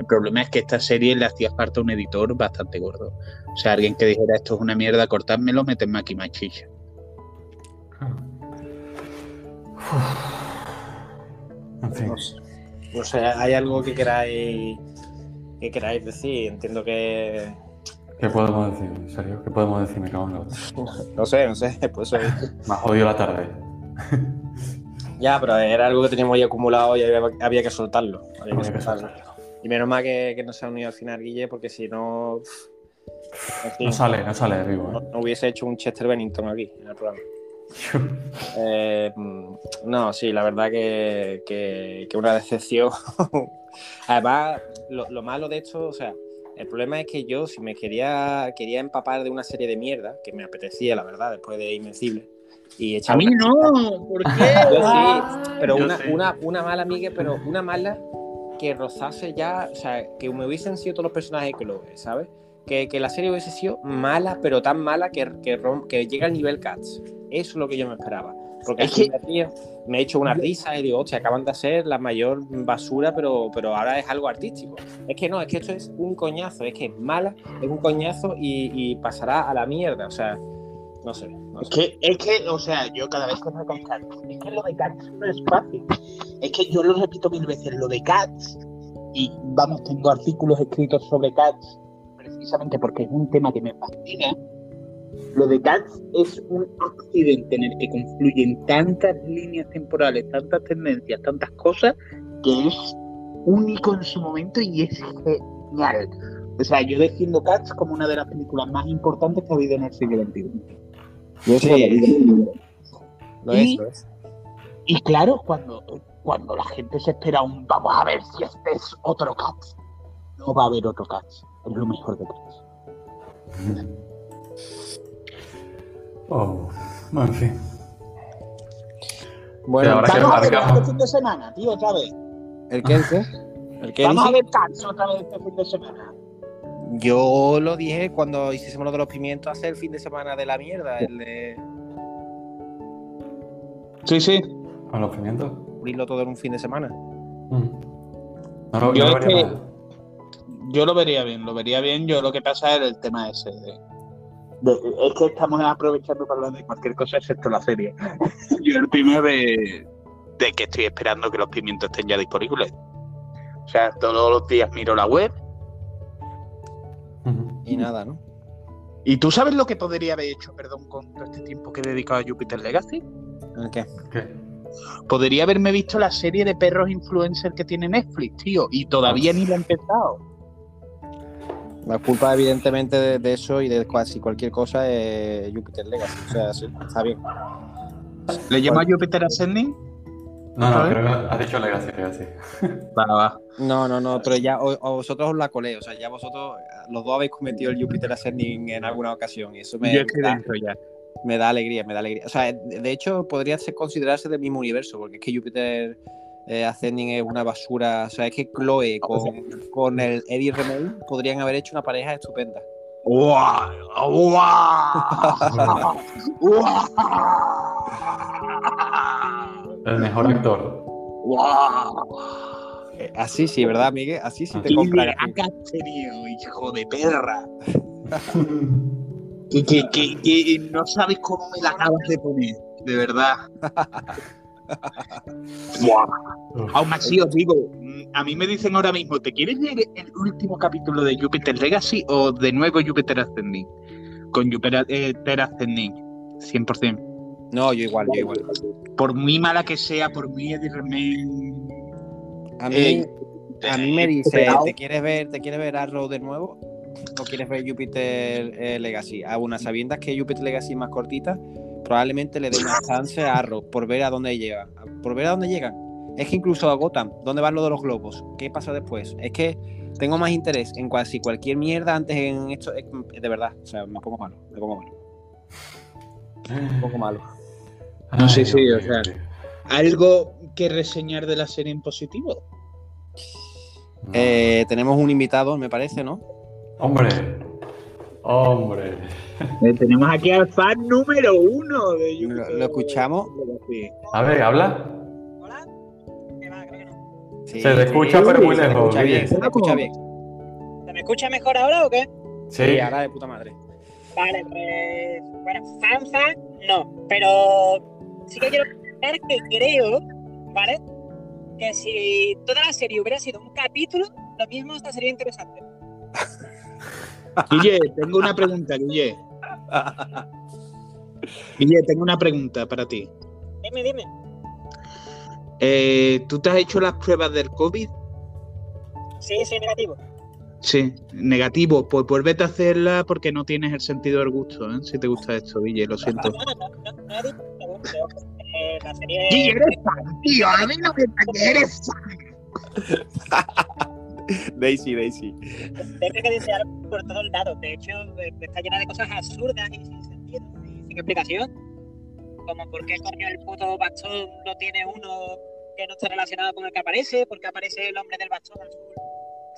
B: El problema es que esta serie le hacía falta un editor bastante gordo. O sea, alguien que dijera esto es una mierda, cortádmelo, metenme aquí más chicha.
A: En fin. No sé, ¿hay algo que queráis, que queráis decir? Entiendo que...
C: ¿Qué podemos decir? ¿En serio? ¿Qué podemos decir? Me cago en la
A: No sé, no sé. Pues
C: Me ha jodido la tarde.
A: ya, pero era algo que teníamos ahí acumulado y había, que soltarlo. Había que soltarlo. Y menos mal que, no se ha unido al final Guille, porque si no.
C: no sale, no sale vivo.
A: ¿eh? No, hubiese hecho un Chester Bennington aquí en el programa. Eh, no, sí, la verdad que, que, una decepción. Además, lo, malo de esto, o sea, el problema es que yo, si me quería, quería empapar de una serie de mierda, que me apetecía, la verdad, después de Invencible. Y
B: a mí no, ¿por qué?
A: sí, pero una, una, una mala amiga, pero una mala que rozase ya, o sea, que me hubiesen sido todos los personajes que lo ¿sabes? Que, que, la serie hubiese sido mala, pero tan mala que, que, que llega al nivel Cats. Eso es lo que yo me esperaba. Porque es que... me he hecho una risa y digo, hostia, acaban de hacer la mayor basura, pero, pero ahora es algo artístico. Es que no, es que esto es un coñazo, es que es mala, es un coñazo y, y pasará a la mierda. O sea, no sé.
B: Es, Que, es que, o sea, yo cada vez que me Cats, es que lo de Cats no es fácil. Es que yo lo repito mil veces, lo de Cats, y vamos, tengo artículos escritos sobre Cats, precisamente porque es un tema que me fascina. Lo de Cats es un accidente en el que confluyen tantas líneas temporales, tantas tendencias, tantas cosas, que es único en su momento y es genial. O sea, yo defiendo Cats como una de las películas más importantes que ha habido en el siglo XXI y, claro, cuando, cuando la gente se espera un vamos a ver si este es otro Cats, no va a haber otro Cats. Es lo mejor de Cats.
C: Oh, en fin.
B: Bueno, ahora vamos a ver este fin de semana, tío, otra vez.
A: ¿El qué? ¿El qué?
B: Vamos a ver Cats otra vez este fin de semana.
A: Yo lo dije cuando hicimos lo de los pimientos hace el fin de semana de la mierda, el de.
B: Sí, sí.
C: ¿A los pimientos?
A: Abrirlo todo en un fin de semana. Mm.
B: yo, lo vería bien, lo vería bien. Yo lo que pasa es el tema ese de es que estamos aprovechando para hablar de cualquier cosa excepto la serie. Yo el primero de, de que estoy esperando que los pimientos estén ya disponibles. O sea, todos los días miro la web.
A: Y nada, ¿no?
B: ¿Y tú sabes lo que podría haber hecho, perdón, con todo este tiempo que he dedicado a Jupiter Legacy?
A: ¿El qué?
C: ¿Qué?
B: Podría haberme visto la serie de perros influencers que tiene Netflix, tío, y todavía ni la he empezado.
A: La culpa, evidentemente, de, eso y de casi cualquier cosa es Jupiter Legacy. O sea, sí, está bien.
B: ¿Le llamo a Jupiter Ascending?
C: No, no, creo que has dicho Legacy, Legacy.
B: Va, va.
A: No, no, no, pero ya o, o vosotros os la colé, o sea, ya vosotros, los dos habéis cometido el Jupiter Ascending en alguna ocasión y eso me,
B: Yo estoy
A: da,
B: dentro ya.
A: me da alegría, me da alegría. O sea, de hecho podría ser considerarse del mismo universo, porque es que Jupiter eh, Ascending es una basura, o sea, es que Chloe con, con el Eddie Remake podrían haber hecho una pareja estupenda.
B: ¡Guau! ¡Guau! ¡Guau!
C: El mejor actor.
B: ¡Guau!
A: Eh, Así sí, ¿verdad, Miguel? Así sí te
B: ¡Qué
A: compran.
B: hijo de perra! Que, que, que, que no sabes cómo me la acabas de poner, de verdad. Buah. Aún así os digo, mm, a mí me dicen ahora mismo, ¿te quieres leer el último capítulo de Jupiter Legacy o de nuevo Jupiter Ascending? Con Jupiter eh, Ascending, 100%.
A: No, yo igual, yo igual.
B: Por muy mala que sea, por muy Eddie Redmayne,
A: A mí,
B: Eh,
A: a mí me
B: eh,
A: dice. ¿te quieres ver, te quieres ver Arrow de nuevo? ¿O quieres ver Jupiter eh, Legacy? A unas sabiendas que Jupiter Legacy es más cortita, probablemente le dé una chance a Arrow por ver a dónde llega. Por ver a dónde llegan. Es que incluso a Gotham, ¿dónde van lo de los globos? ¿Qué pasa después? Es que tengo más interés en casi cualquier mierda antes en esto. De verdad, o sea, me pongo malo, me pongo malo, me pongo malo.
B: No, sí, sí,
C: Dios
B: o sea. ¿Algo que reseñar de la serie en positivo?
A: Eh, tenemos un invitado, me parece, ¿no?
C: Hombre. Hombre.
B: Eh, tenemos aquí al fan número uno de
A: Lo,
B: Jupiter
A: lo escuchamos.
C: A ver, habla.
D: ¿Hola? ¿Qué va? Creo que no.
A: Sí,
C: Se te escucha,
A: sí,
C: pero muy
A: se
C: lejos,
A: bien, se te escucha bien.
D: ¿Se me escucha mejor ahora o qué?
C: Sí.
A: Sí, ahora de puta madre.
D: Vale, pues. Bueno, fan, fan, no. Pero sí que quiero comentar que creo, ¿vale? Que si toda la serie hubiera sido un capítulo, lo mismo esta sería interesante.
B: Guille, tengo una pregunta, Guille. Guille, tengo una pregunta para ti.
D: Dime, dime.
B: Eh, ¿Tú te has hecho las pruebas del COVID?
D: Sí, soy negativo.
B: Sí, negativo. Pues vuélvete a hacerla porque no tienes el sentido del gusto, ¿eh? Si te gusta esto, Guille, lo siento.
D: No, no, no, no que. Eh, la serie.
B: Eres fan, tío. A mí no me que eres fan.
A: Daisy, Daisy.
D: Tiene que desear por todos lados. De hecho, eh, está llena de cosas absurdas y sin sentido y sin explicación. Como por qué coño el puto bastón lo tiene uno que no está relacionado con el que aparece, porque aparece el hombre del bastón azul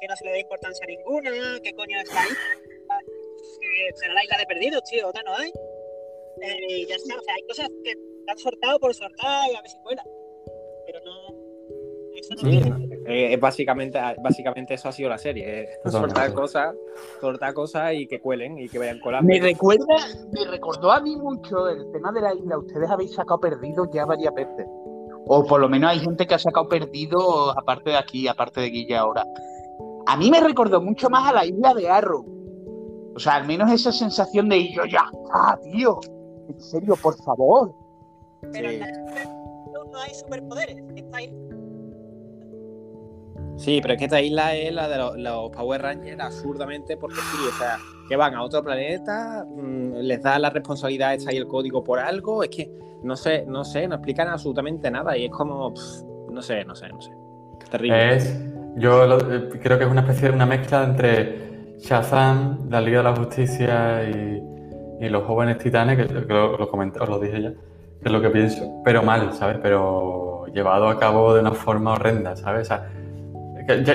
D: que no se le da importancia ninguna, qué coño es la isla, que será la isla de perdidos, tío, otra no hay. Eh, y ya está, o sea, hay cosas que han sortado por sortar y a ver si cuela. Pero no. Eso no
C: Sí.
D: tiene.
A: Eh, es básicamente, básicamente eso ha sido la serie. eh. Soltar cosas, soltar cosas y que cuelen y que vayan colando.
B: Me recuerda, me recordó a mí mucho el tema de la isla. Ustedes habéis sacado perdido ya varias veces. O por lo menos hay gente que ha sacado perdido aparte de aquí, aparte de Guille ahora. A mí me recordó mucho más a la isla de Arrow. O sea, al menos esa sensación de yo ya está, tío. En serio, por favor.
D: Pero
A: Sí.
D: en la no, no hay superpoderes. Está ahí.
A: Sí, pero es que esta isla es la de los, los Power Rangers absurdamente porque sí, o sea, que van a otro planeta, mm, les da la responsabilidad esta y el código por algo, es que no sé, no sé, no explican absolutamente nada y es como, pff, no sé, no sé, no sé. Terrible.
C: Es, yo lo- eh, creo que es una especie de una mezcla entre Shazam, la Liga de la Justicia y, y los jóvenes titanes, que, que lo, lo comenté, os lo dije ya, es lo que pienso, pero mal, ¿sabes? Pero llevado a cabo de una forma horrenda, ¿sabes? O sea,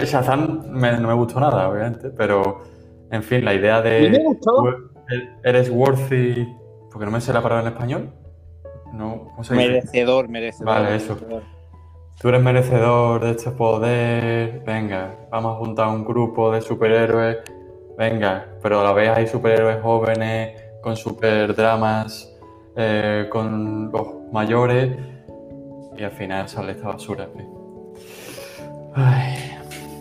C: Shazam me- no me gustó nada, obviamente, pero en fin, la idea
B: me
C: de
B: gustó.
C: eres worthy, porque no me sé la palabra en español, no, ¿cómo se dice?
A: merecedor, merecedor.
C: Vale, eso.
A: merecedor.
C: Tú eres merecedor de este poder. Venga, vamos a juntar un grupo de superhéroes. Venga, pero a la vez hay superhéroes jóvenes con super dramas, eh, con los mayores, y al final sale esta basura.
D: Ay.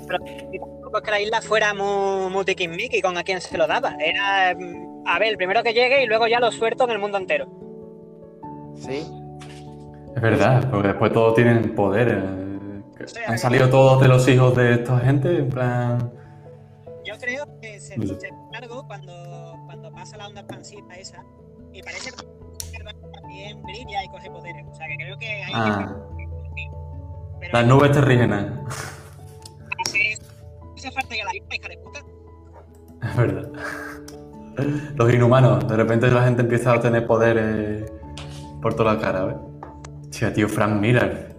D: Pero tampoco es que la isla fuera muy, muy y con a quien se lo daba. Era, mm, a ver, el primero que llegue y luego ya lo suelto en el mundo entero.
A: Sí.
C: Es verdad, porque después todos tienen poder. Eh, han salido todos de los hijos de esta gente, en plan.
D: Yo creo que se, se largo cuando, cuando pasa la onda expansiva esa y parece que también brilla y coge poderes. O sea que creo que hay ah.
C: que... Las nubes terrígenas.
D: Hace falta ya la hija de puta.
C: Es verdad. Los inhumanos, de repente la gente empieza a tener poderes por toda la cara, ¿ves? Sí, tío, Frank Miller.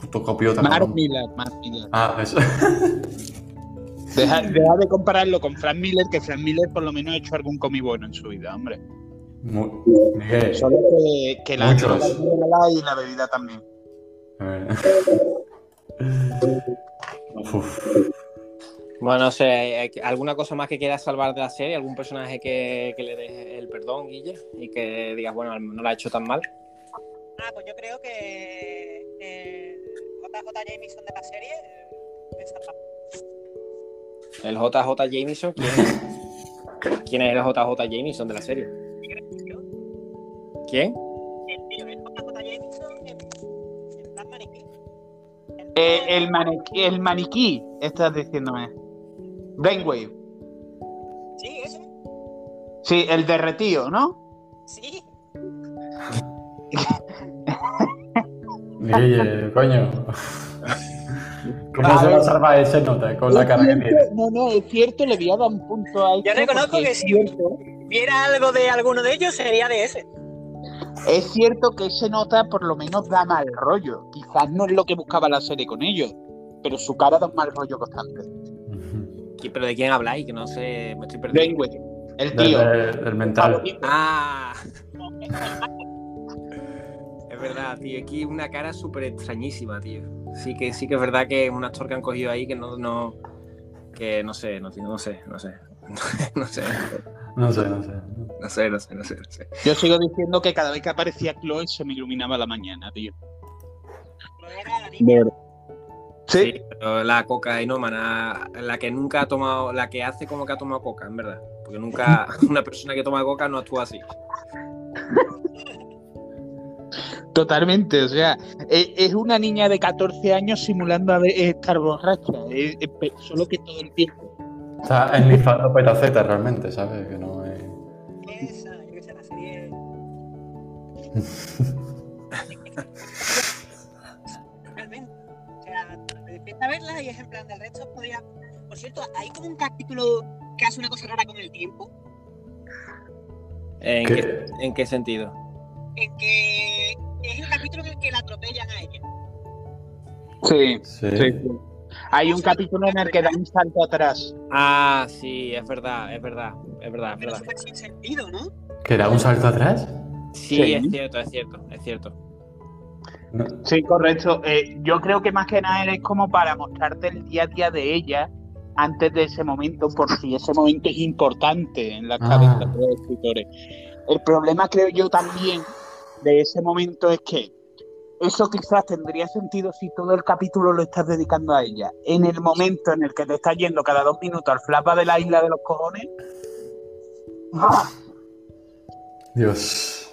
C: Puto copiota.
B: Mark Miller, Mark Miller.
C: Ah, eso.
B: Deja, de compararlo con Frank Miller, que Frank Miller por lo menos ha hecho algún cómic bueno en su vida, hombre.
C: Muy,
B: Solo que, que la, la y la bebida también.
A: Bueno, no sé, ¿alguna cosa más que quieras salvar de la serie? ¿Algún personaje que, le des el perdón, Guille? Y que digas, bueno, no lo ha hecho tan mal.
D: Ah, pues yo creo que eh, JJ Jameson de la serie eh, está
A: ¿El JJ Jameson? ¿Quién es? ¿Quién es el JJ Jameson de la serie? ¿Quién?
D: El tío, el JJ Jameson, el, maniquí.
B: Eh, el, maniquí, el maniquí, estás diciéndome. Brainwave.
D: Sí, ese.
B: Sí, el derretido, ¿no?
D: Sí.
C: Oye, coño. ¿Cómo se va a salvar ese nota con la cara que tiene?
B: No, no, es cierto, le voy a dar un punto a
D: Yo reconozco que si viera algo de alguno de ellos sería de ese.
B: Es cierto que ese nota por lo menos da mal rollo. Quizás no es lo que buscaba la serie con ellos, pero su cara da un mal rollo constante.
A: ¿Pero de quién habláis? Que no sé, me estoy perdiendo.
B: el tío.
C: El, mental.
A: Ah. es verdad, tío. Aquí una cara súper extrañísima, tío. Sí que, sí que es verdad que es un actor que han cogido ahí que no, no que no sé, no, no sé, no sé. no sé.
C: No sé, no sé.
A: No sé, no sé, no sé, no sé.
B: Yo sigo diciendo que cada vez que aparecía Chloe se me iluminaba la mañana, tío.
A: Sí. sí pero la cocainómana, la que nunca ha tomado, la que hace como que ha tomado coca, en verdad. Porque nunca una persona que toma coca no actúa así.
B: Totalmente, o sea, e, es una niña de 14 años simulando estar borracha, solo que todo el tiempo.
C: O sea, es nifando petaceta realmente, ¿sabes? Que no
D: es. Esa, que se la serie. realmente. O sea, empieza a verla y es en plan del resto podría. Por cierto, hay como un capítulo que hace una cosa rara con el tiempo.
A: ¿En qué, ¿en qué sentido?
D: En que es el capítulo en el que la atropellan a ella.
B: Sí, sí. Hay un capítulo en el que da un salto atrás.
A: Ah, sí, es verdad, es verdad, es verdad.
D: Pero es sin sentido, ¿no?
C: ¿Que da un salto atrás?
A: Sí, es cierto, es cierto, es cierto.
B: Sí, correcto. Eh, yo creo que más que nada es como para mostrarte el día a día de ella antes de ese momento, por si ese momento es importante en la cabeza ah. de los escritores. El problema creo yo también de ese momento es que eso quizás tendría sentido si todo el capítulo lo estás dedicando a ella. En el momento en el que te estás yendo cada dos minutos al flapa de la isla de los cojones.
C: Dios.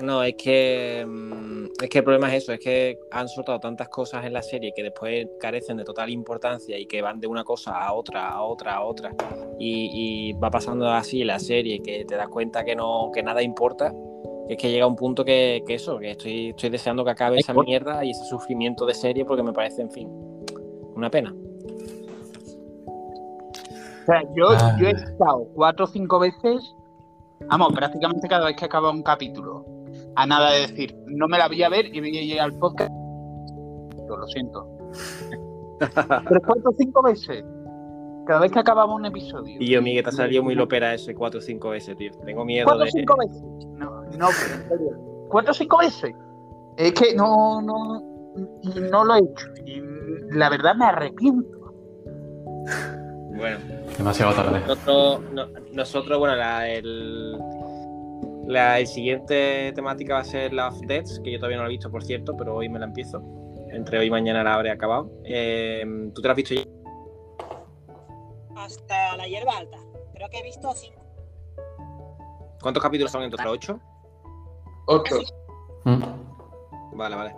A: No, es que mm, es que el problema es eso, es que han soltado tantas cosas en la serie que después carecen de total importancia y que van de una cosa a otra, a otra, a otra. Y, y va pasando así en la serie que te das cuenta que no, que nada importa es que llega un punto que, eso, que estoy, estoy deseando que acabe esa mierda y ese sufrimiento de serie porque me parece, en fin, una pena.
B: O sea, yo, ah. yo he estado cuatro o cinco veces, vamos, prácticamente cada vez que acaba un capítulo, a nada de decir, no me la voy a ver y voy a llegar al podcast. Yo lo siento. Pero cuatro o cinco veces. Cada vez que acabamos un episodio.
A: Y yo, Miguel, te ha salido muy lopera ese cuatro o cinco veces, tío. Tengo miedo
B: ¿Cuatro
A: o
B: cinco veces? No, no, ¿Cuatro o cinco veces? Es que no, no, no lo he hecho. Y la verdad me arrepiento.
A: Bueno.
C: Demasiado tarde.
A: Nosotros, nosotros bueno, la, el, La el siguiente temática va a ser Love Deaths, que yo todavía no la he visto, por cierto, pero hoy me la empiezo. Entre hoy y mañana la habré acabado. Eh, ¿Tú te la has visto ya?
D: Hasta la hierba alta. Creo que he visto cinco.
A: ¿Cuántos capítulos son en total? ¿Ocho?
B: Ocho.
C: Mm.
A: Vale, vale.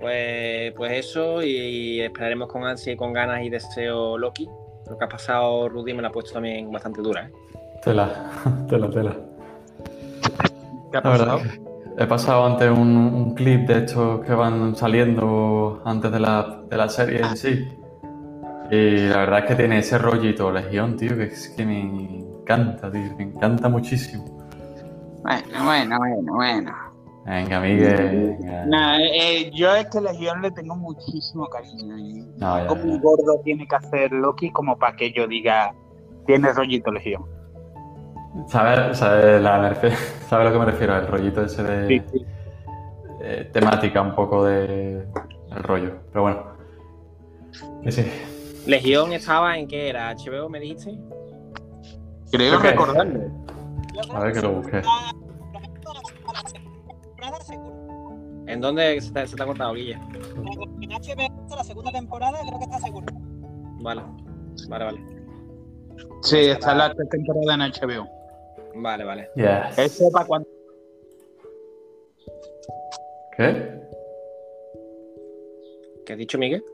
A: Pues, pues eso, y esperaremos con ansia y con ganas y deseo Loki. Lo que ha pasado Rudy me la ha puesto también bastante dura, ¿eh?
C: Tela, tela, tela.
A: ¿Qué ha
C: verdad
A: pasado?
C: que he pasado antes un, un clip de estos que van saliendo antes de la, de la serie en sí. Y la verdad es que tiene ese rollito Legión, tío, que es que me encanta, tío, me encanta muchísimo.
B: Bueno, bueno, bueno, bueno.
C: Venga, Miguel. venga.
B: Nah, eh, yo es que Legión le tengo muchísimo cariño. Y
C: No, ya,
B: como un gordo tiene que hacer Loki como para que yo diga, tiene rollito Legión.
C: ¿Sabes sabe sabe a lo que me refiero? El rollito ese de
B: Sí, sí.
C: eh, temática un poco de el rollo. Pero bueno. Que sí.
A: Legión estaba en qué era? ¿HBO me dijiste?
B: Creo
C: Ok.
B: recordarlo.
C: A ver que lo busque.
A: ¿En dónde se te, se ha cortado, Guille?
D: En HBO la segunda temporada creo que está seguro.
A: Vale, vale, vale.
B: Sí, está la tercera temporada en HBO.
A: Vale, vale.
C: Yes.
B: Eso para cuando.
C: ¿Qué?
A: ¿Qué has dicho, Miguel?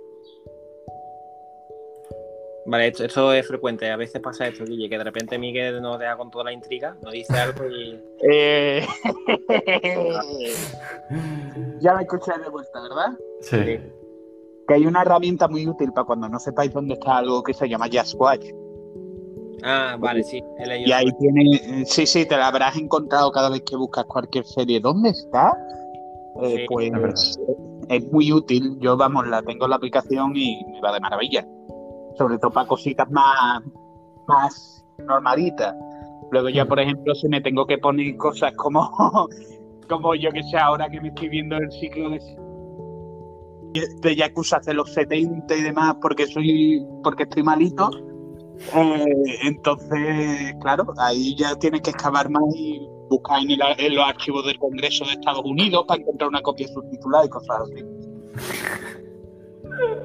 A: Vale, esto, esto es frecuente. A veces pasa esto, Guille, que de repente Miguel nos deja con toda la intriga, nos dice algo y.
B: Eh... ya me escucháis de vuelta, ¿verdad?
C: Sí.
A: Sí.
B: Que hay una herramienta muy útil para cuando no sepáis dónde está algo que se llama Just Watch.
A: Ah, vale, sí.
B: Y ahí tiene, sí, sí, te la habrás encontrado cada vez que buscas cualquier serie. ¿Dónde está? Eh,
A: Sí,
B: pues
C: es
B: muy útil. Yo, vamos, la tengo en la aplicación y me va de maravilla. Sobre todo para cositas más, más normalitas. Luego ya, por ejemplo, si me tengo que poner cosas como, como yo que sé, ahora que me estoy viendo el ciclo de de Yakuza de los 70 y demás porque soy porque estoy malito eh, entonces claro ahí ya tienes que excavar más y buscar en, el- en los archivos del Congreso de Estados Unidos para encontrar una copia subtitulada y cosas así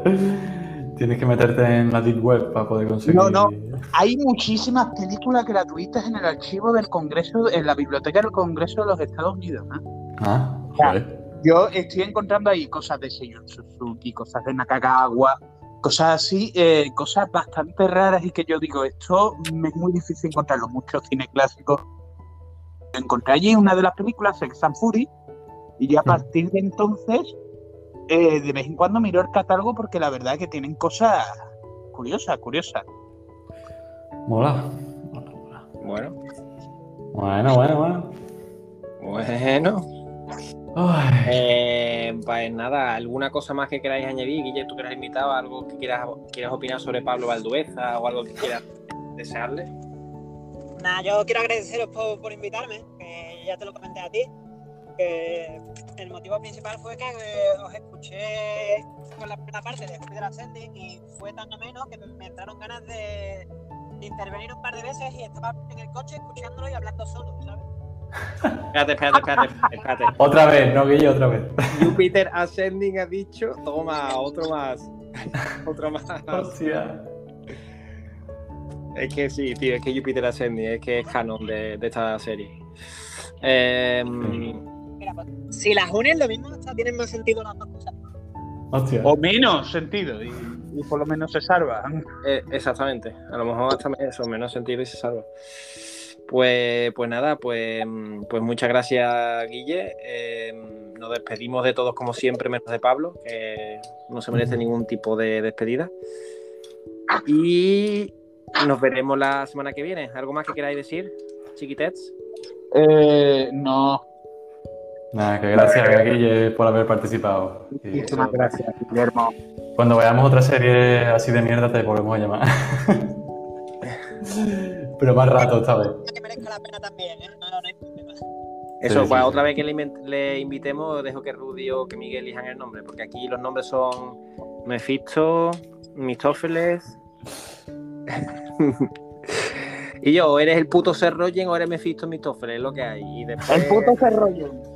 C: Tienes que meterte en la deep web para poder conseguir.
B: No, no. hay muchísimas películas gratuitas en el archivo del Congreso en la biblioteca del Congreso de los Estados Unidos ¿eh?
C: Ah.
B: Yo estoy encontrando ahí cosas de Seiyun Suzuki, cosas de Nakagawa, cosas así, eh, cosas bastante raras y que yo digo, esto me es muy difícil encontrarlo. Muchos cine clásicos. Encontré allí una de las películas, Sex and Fury, y ya a partir de entonces, eh, de vez en cuando miro el catálogo porque la verdad es que tienen cosas curiosas, curiosas.
C: Mola. Mola, mola.
A: Bueno,
C: Bueno, bueno, bueno.
A: bueno. Eh, pues nada, ¿alguna cosa más que queráis añadir? Guille, tú que eres invitado, algo que quieras, quieras opinar sobre Pablo Valdueza o algo que quieras desearle.
D: Nada, yo quiero agradeceros por, por invitarme, que ya te lo comenté a ti. Que el motivo principal fue que eh, os escuché con la primera parte de Jupiter Ascending y fue tan ameno que me, entraron ganas de, de intervenir un par de veces y estaba en el coche escuchándolo y hablando solo, ¿sabes?
A: Espérate, espérate, espérate, espérate.
C: Otra vez, no, Guille, otra vez.
A: Jupiter Ascending ha dicho, toma, otro más. Otro más.
C: Hostia.
A: Es que sí, tío, es que Jupiter Ascending es que es canon de, de esta serie. Eh,
D: si las unen, lo mismo hasta tienen más sentido las dos cosas.
C: Hostia.
B: O menos sentido, y, y por lo menos se salva.
A: eh, exactamente, a lo mejor hasta eso, menos sentido y se salva. Pues, pues nada, pues, pues muchas gracias, Guille. Eh, nos despedimos de todos como siempre, menos de Pablo, que no se merece ningún tipo de despedida. Y nos veremos la semana que viene. ¿Algo más que queráis decir, chiquitets?
B: Eh, no.
C: Nada, que gracias, Guille, por haber participado.
B: Muchísimas gracias, Guillermo.
C: Cuando veamos otra serie así de mierda, te volvemos a llamar. Pero más rato esta vez.
D: Que merezca la pena también, ¿eh? No, no hay problema.
A: Eso,
C: Sí,
A: pues
C: sí,
A: otra
C: sí.
A: vez que le, invitemos, dejo que Rudy o que Miguel elijan el nombre, porque aquí los nombres son Mephisto, Mistófeles Y yo, o eres el puto Serroyen o eres Mephisto Mistófeles, es lo que hay. Y después...
B: El puto Serroyen.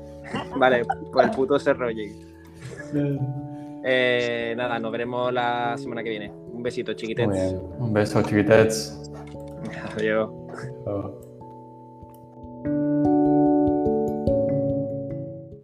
A: Vale, pues el puto Serroyen. Eh, nada, nos veremos la semana que viene. Un besito, chiquitets.
C: Un beso, chiquitets.
A: Adiós.